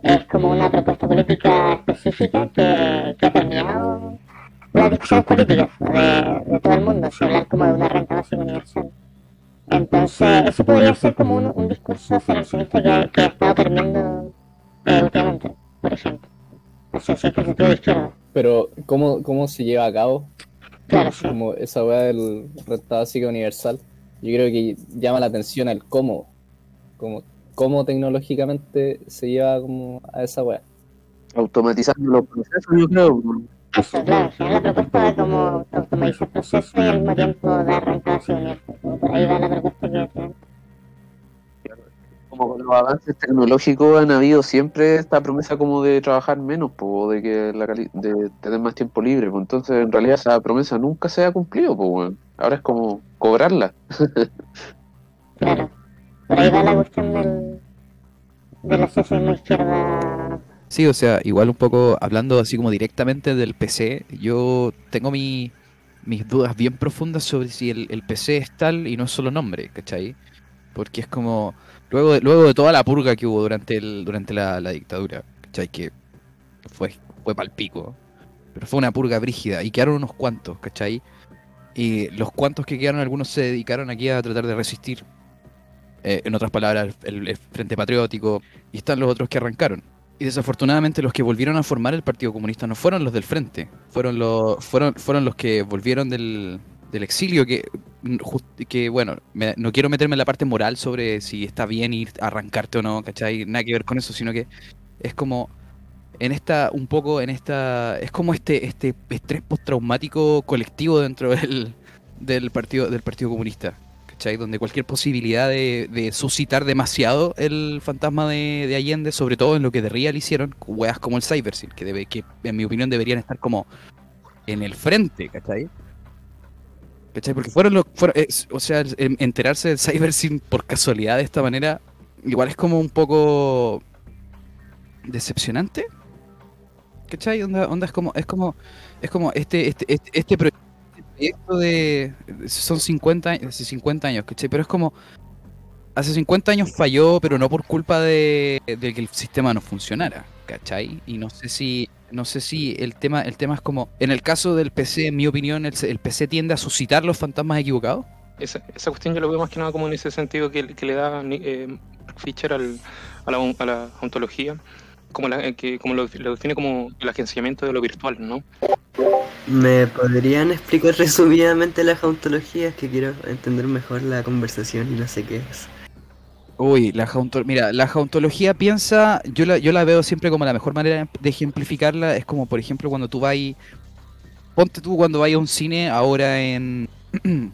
Es como una propuesta política específica que, que ha permeado las discusiones políticas de, de todo el mundo, si hablar como de una renta básica universal. Entonces, eso podría ser como un, un discurso aceleracionista que, que ha estado permeando eh, últimamente, por ejemplo. Sentido de izquierda. Pero, ¿cómo, cómo se lleva a cabo? Claro, sí. Como esa weá del renta básica universal. Yo creo que llama la atención el cómo. Como, cómo tecnológicamente se lleva como a esa weá. Automatizando los procesos, yo creo. Eso, claro, al final la propuesta va como automatizar procesos y al mismo tiempo dar renta básica universal. Por ahí va la propuesta los avances tecnológicos han habido siempre esta promesa como de trabajar menos, po, de que la cali- de tener más tiempo libre, pues entonces en realidad esa promesa nunca se ha cumplido. Ahora es como cobrarla. Claro. Por ahí va la cuestión del, del asociación izquierda. Sí, o sea, igual un poco hablando así como directamente del PC, yo tengo mi- mis dudas bien profundas sobre si el, el PC es tal y no es solo nombre, ¿cachai? Porque es como, luego de, luego de toda la purga que hubo durante, el, durante la, dictadura, ¿cachai? Que fue, fue palpico, pero fue una purga brígida y quedaron unos cuantos, ¿cachai? Y los cuantos que quedaron, algunos se dedicaron aquí a tratar de resistir. Eh, en otras palabras, el, el Frente Patriótico, y están los otros que arrancaron. Y desafortunadamente los que volvieron a formar el Partido Comunista no fueron los del frente, fueron los, fueron, fueron los que volvieron del, del exilio, que, que bueno, me- no quiero meterme en la parte moral sobre si está bien ir a arrancarte o no, ¿cachai? Nada que ver con eso, sino que es como en esta, un poco en esta, es como este, este estrés postraumático colectivo dentro del, del partido, del Partido Comunista. ¿cachai? Donde cualquier posibilidad de, de suscitar demasiado el fantasma de, de Allende, sobre todo en lo que de Real hicieron, weas como el Cybersyn, que, debe, que en mi opinión deberían estar como en el frente, ¿cachai? ¿Cachai? Porque fueron los. fueron- o sea, enterarse del Cybersyn por casualidad de esta manera, igual es como un poco. decepcionante. ¿Cachai? Onda, onda es como. Es como. Es como este, este, este, este proye- proyecto de. Son 50, años- hace 50 años, ¿cachai? Pero es como. Hace 50 años falló, pero no por culpa de, de que el sistema no funcionara, ¿cachai? Y no sé si, no sé si el tema, el tema es como, en el caso del PC, en mi opinión, el, el PC tiende a suscitar los fantasmas equivocados. Esa, esa cuestión yo lo veo más que nada como en ese sentido que, que le da eh, Mark Fisher al, a, la, a la ontología, como, la, eh, que, como lo, lo define como el agenciamiento de lo virtual, ¿no? ¿Me podrían explicar resumidamente las ontologías? Que quiero entender mejor la conversación y no sé qué es. Uy, la jaunto- mira, la jauntología piensa, yo la, yo la veo siempre como la mejor manera de ejemplificarla, es como por ejemplo cuando tú vas ponte tú cuando vayas a un cine ahora en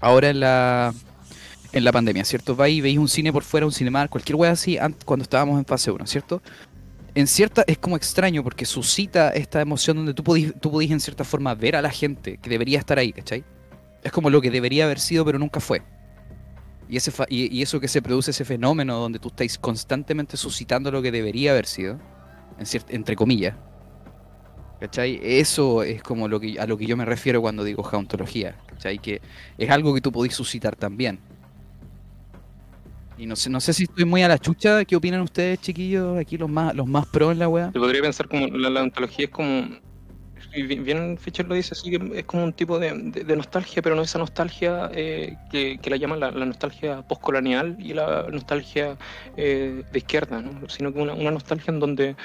ahora en la en la pandemia, ¿cierto? Vais y veis un cine por fuera, un cinemar, cualquier wea así, an- cuando estábamos en fase 1, ¿cierto? En cierta, es como extraño porque suscita esta emoción donde tú podís, tú podís en cierta forma ver a la gente que debería estar ahí, ¿cachai? Es como lo que debería haber sido pero nunca fue. Y, ese fa- y, eso que se produce, ese fenómeno donde tú estáis constantemente suscitando lo que debería haber sido, entre comillas, ¿Cachai? Eso es como a lo que yo me refiero cuando digo jauntología, ¿cachai? Que es algo que tú podís suscitar también. Y no sé, no sé si estoy muy a la chucha, ¿qué opinan ustedes, chiquillos? Aquí los más, los más pro en la wea. Se podría pensar como la, ontología es como. Y bi- Bien Fischer lo dice así, que es como un tipo de, de- nostalgia, pero no esa nostalgia eh, que, que la llaman la, nostalgia postcolonial y la nostalgia eh, de izquierda, ¿no? sino que una, una nostalgia en donde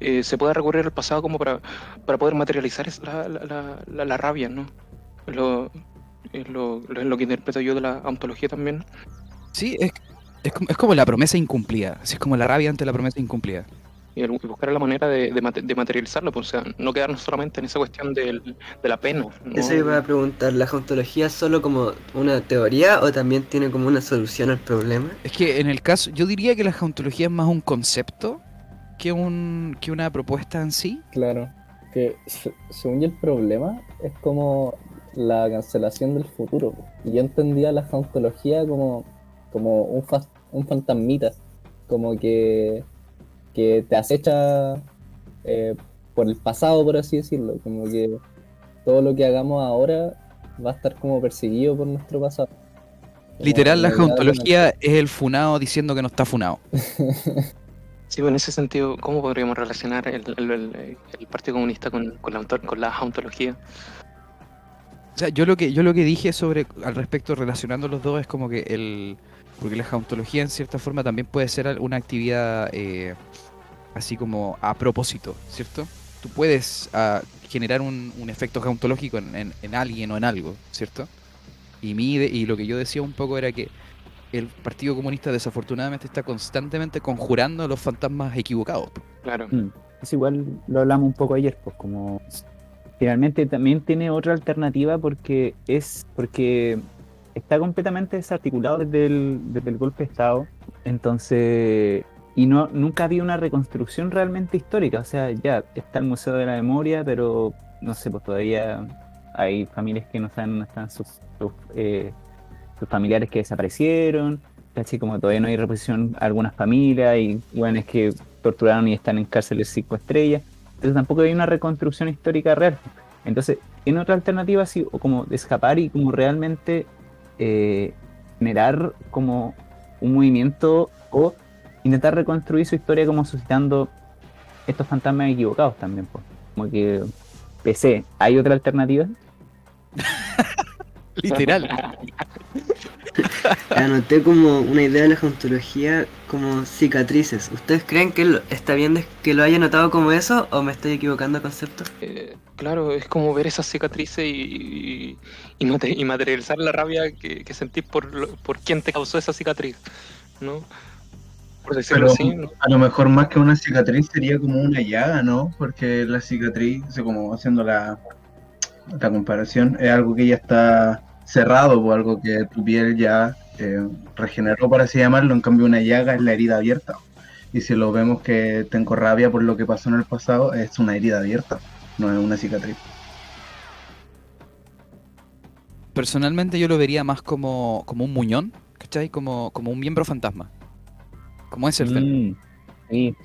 eh, se puede recurrir al pasado como para, para poder materializar la, la, la- rabia, ¿no? Lo, es lo, lo que interpreto yo de la ontología también. Sí, es, es, como, es como la promesa incumplida, es como la rabia ante la promesa incumplida. Y el- y buscar la manera de, de mate- de materializarlo, pues, o sea, no quedarnos solamente en esa cuestión del- de la pena. ¿no? Eso iba a preguntar, ¿la jauntología es solo como una teoría o también tiene como una solución al problema? Es que en el caso, yo diría que la jauntología es más un concepto que, un, que una propuesta en sí. Claro, que se- según yo el problema es como la cancelación del futuro. Y yo entendía la jauntología como, como un, fa- un fantasmita, como que, que te acecha eh, por el pasado, por así decirlo, como que todo lo que hagamos ahora va a estar como perseguido por nuestro pasado. Como Literal, la jauntología es el funado diciendo que no está funado. Sí, pues en ese sentido, ¿cómo podríamos relacionar el, el- el- el Partido Comunista con, con la, con la ontología? O sea, yo lo que yo lo que dije sobre al respecto relacionando los dos es como que el porque la jauntología en cierta forma también puede ser una actividad eh, así como a propósito, ¿cierto? Tú puedes ah, generar un, un efecto jauntológico en, en- en alguien o en algo, ¿cierto? Y mi ide- y lo que yo decía un poco era que el Partido Comunista desafortunadamente está constantemente conjurando a los fantasmas equivocados. Claro. Mm. Es igual, lo hablamos un poco ayer, pues como finalmente también tiene otra alternativa porque es porque está completamente desarticulado desde el, desde el golpe de Estado. Entonces, y no nunca había una reconstrucción realmente histórica. O sea, ya está el Museo de la Memoria, pero no sé, pues todavía hay familias que no saben dónde están sus, sus, eh, familiares que desaparecieron. Así como todavía no hay reposición a algunas familias y bueno, es que torturaron y están en cárceles cinco estrellas. Entonces tampoco hay una reconstrucción histórica real. Entonces, en otra alternativa así, o como escapar y como realmente eh, generar como un movimiento o intentar reconstruir su historia como suscitando estos fantasmas equivocados también. Pues. Como que PC, ¿hay otra alternativa? Literal. Anoté como una idea de la jauntología como cicatrices. ¿Ustedes creen que lo- está bien que lo haya notado como eso o me estoy equivocando de concepto? Eh, claro, es como ver esas cicatrices y, y, y mate- y materializar la rabia que, que sentís por, lo- por quien te causó esa cicatriz, ¿no? Por decirlo Pero así, ¿no? a lo mejor más que una cicatriz sería como una llaga, ¿no? Porque la cicatriz, o sea, como haciendo la, la comparación, es algo que ya está cerrado o algo que tu piel ya eh, regeneró, por así llamarlo. En cambio, una llaga es la herida abierta. Y si lo vemos que tengo rabia por lo que pasó en el pasado, es una herida abierta, no es una cicatriz. Personalmente yo lo vería más como, como un muñón, ¿cachai? Como, como un miembro fantasma. Como es el Mm, sí.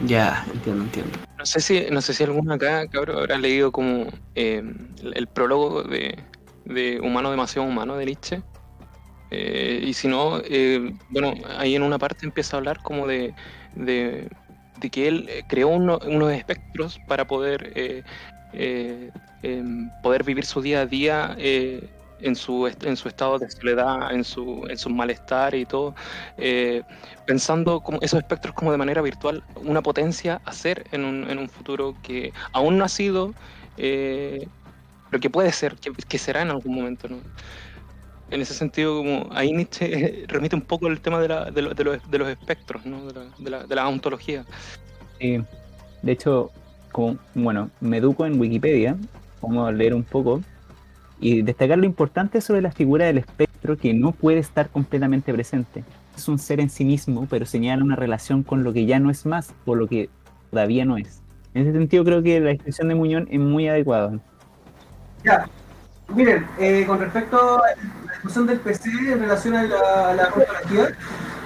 Ya, entiendo, entiendo. No sé si, no sé si alguno acá, cabrón, habrá leído como eh, el, el prólogo de, de Humano demasiado humano de Nietzsche. Eh, y si no, eh, bueno, ahí en una parte empieza a hablar como de, de, de que él creó uno- unos espectros para poder, eh, eh, em, poder vivir su día a día eh, en, su, en su estado de soledad, en su, en su malestar y todo, eh, pensando como esos espectros como de manera virtual, una potencia a ser en un, en un futuro que aún no ha sido, eh, pero que puede ser, que, que será en algún momento, ¿no? En ese sentido, como ahí Nietzsche remite un poco el tema de, la- de, lo- de los, de los espectros, ¿no? de, la, de, la, de la ontología. Sí. De hecho, como, bueno, me educo en Wikipedia, vamos a leer un poco, y destacar lo importante sobre la figura del espectro que no puede estar completamente presente. Es un ser en sí mismo, pero señala una relación con lo que ya no es más o lo que todavía no es. En ese sentido creo que la descripción de Muñón es muy adecuada. Ya, miren, eh, con respecto a la discusión del PC en relación a la, a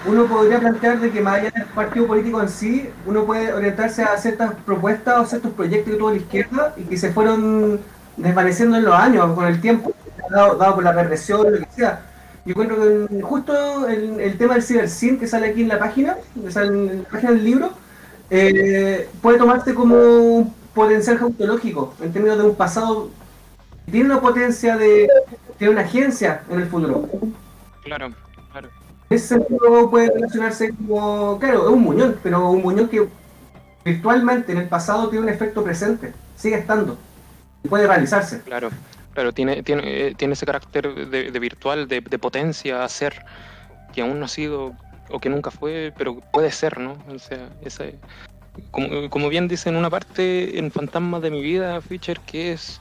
uno podría plantear de que más allá del partido político en sí, uno puede orientarse a ciertas propuestas o ciertos proyectos que tuvo la izquierda y que se fueron desvaneciendo en los años, con el tiempo, dado, dado por la represión, lo que sea. Yo encuentro que justo el, el tema del cibercin que sale aquí en la página, que sale en la página del libro, eh, puede tomarse como un potencial geontológico, en términos de un pasado tiene una potencia de, tiene una agencia en el futuro. Claro, claro. En ese sentido puede relacionarse como, claro, es un muñón, pero un muñón que virtualmente en el pasado tiene un efecto presente, sigue estando, y puede realizarse. Claro, claro, tiene, tiene, eh, tiene ese carácter de, de virtual, de, de potencia a ser, que aún no ha sido o que nunca fue, pero puede ser, ¿no? O sea, ese, como, como bien dice en una parte en Fantasma de mi vida, Fischer, que es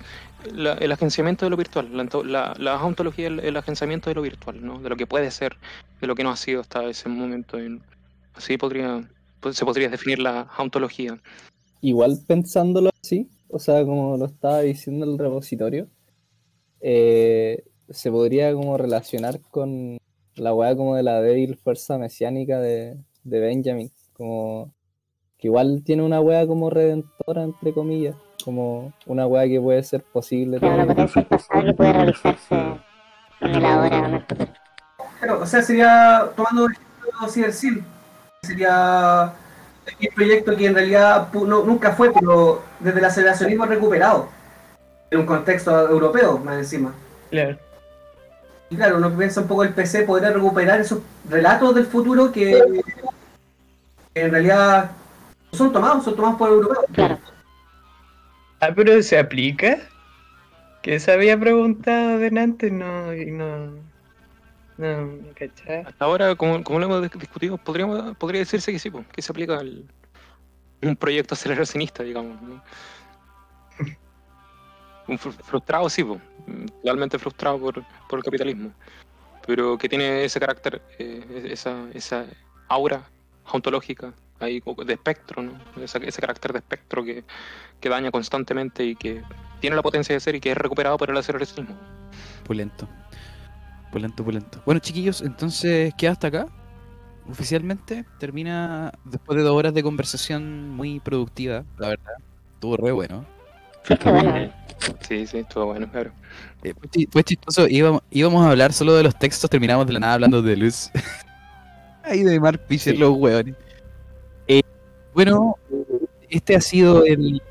la- el agenciamiento de lo virtual, la, la, la ontología, el, el agenciamiento de lo virtual, ¿no? De lo que puede ser, de lo que no ha sido hasta ese momento. en- así podría, pues, se podría definir la ontología. Igual pensándolo así, o sea, como lo estaba diciendo el repositorio, eh, se podría como relacionar con la weá como de la débil fuerza mesiánica de, de Benjamin, como que igual tiene una weá como redentora, entre comillas, como una weá que puede ser posible. Potencia que puede realizarse en el ahora o en el futuro. Claro, o sea, sería, tomando el ejemplo de CiberSyn, sería un proyecto que en realidad no- nunca fue, pero desde el aceleracionismo recuperado, en un contexto europeo, más encima. Claro. Y claro, uno piensa un poco el PC podría recuperar esos relatos del futuro que, que en realidad no son tomados, son tomados por europeos. Claro. Ah, pero ¿se aplica? Que se había preguntado delante, no, y no, Hasta ahora, como, como lo hemos dis- discutido, podríamos, podría decirse que sí, pues, que se aplica al, un proyecto aceleracionista, digamos. ¿no? Un fru- frustrado, sí, pues, totalmente frustrado por, por el capitalismo, pero que tiene ese carácter, eh, esa, esa aura ontológica ahí de espectro, ¿no? Esa- ese carácter de espectro que, que daña constantemente y que tiene la potencia de ser y que es recuperado por el aceleracionismo. Pulento. Pulento, pulento. Bueno, chiquillos, entonces queda hasta acá. Oficialmente termina después de dos horas de conversación muy productiva, la verdad. Estuvo re bueno. Sí, bueno. Sí, sí, estuvo bueno, claro. Eh, fue chistoso, íbamos, íbamos a hablar solo de los textos, terminamos de la nada hablando de luz. Ahí de Mark Fisher, los hueones. Eh, bueno, este ha sido el,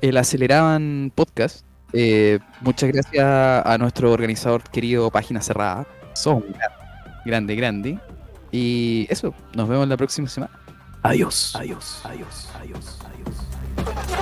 el Aceleraban Podcast. Eh, muchas gracias a nuestro organizador querido Página Cerrada. Son grande, grande. Y eso, nos vemos la próxima semana. Adiós. Adiós. Adiós. Adiós. Adiós.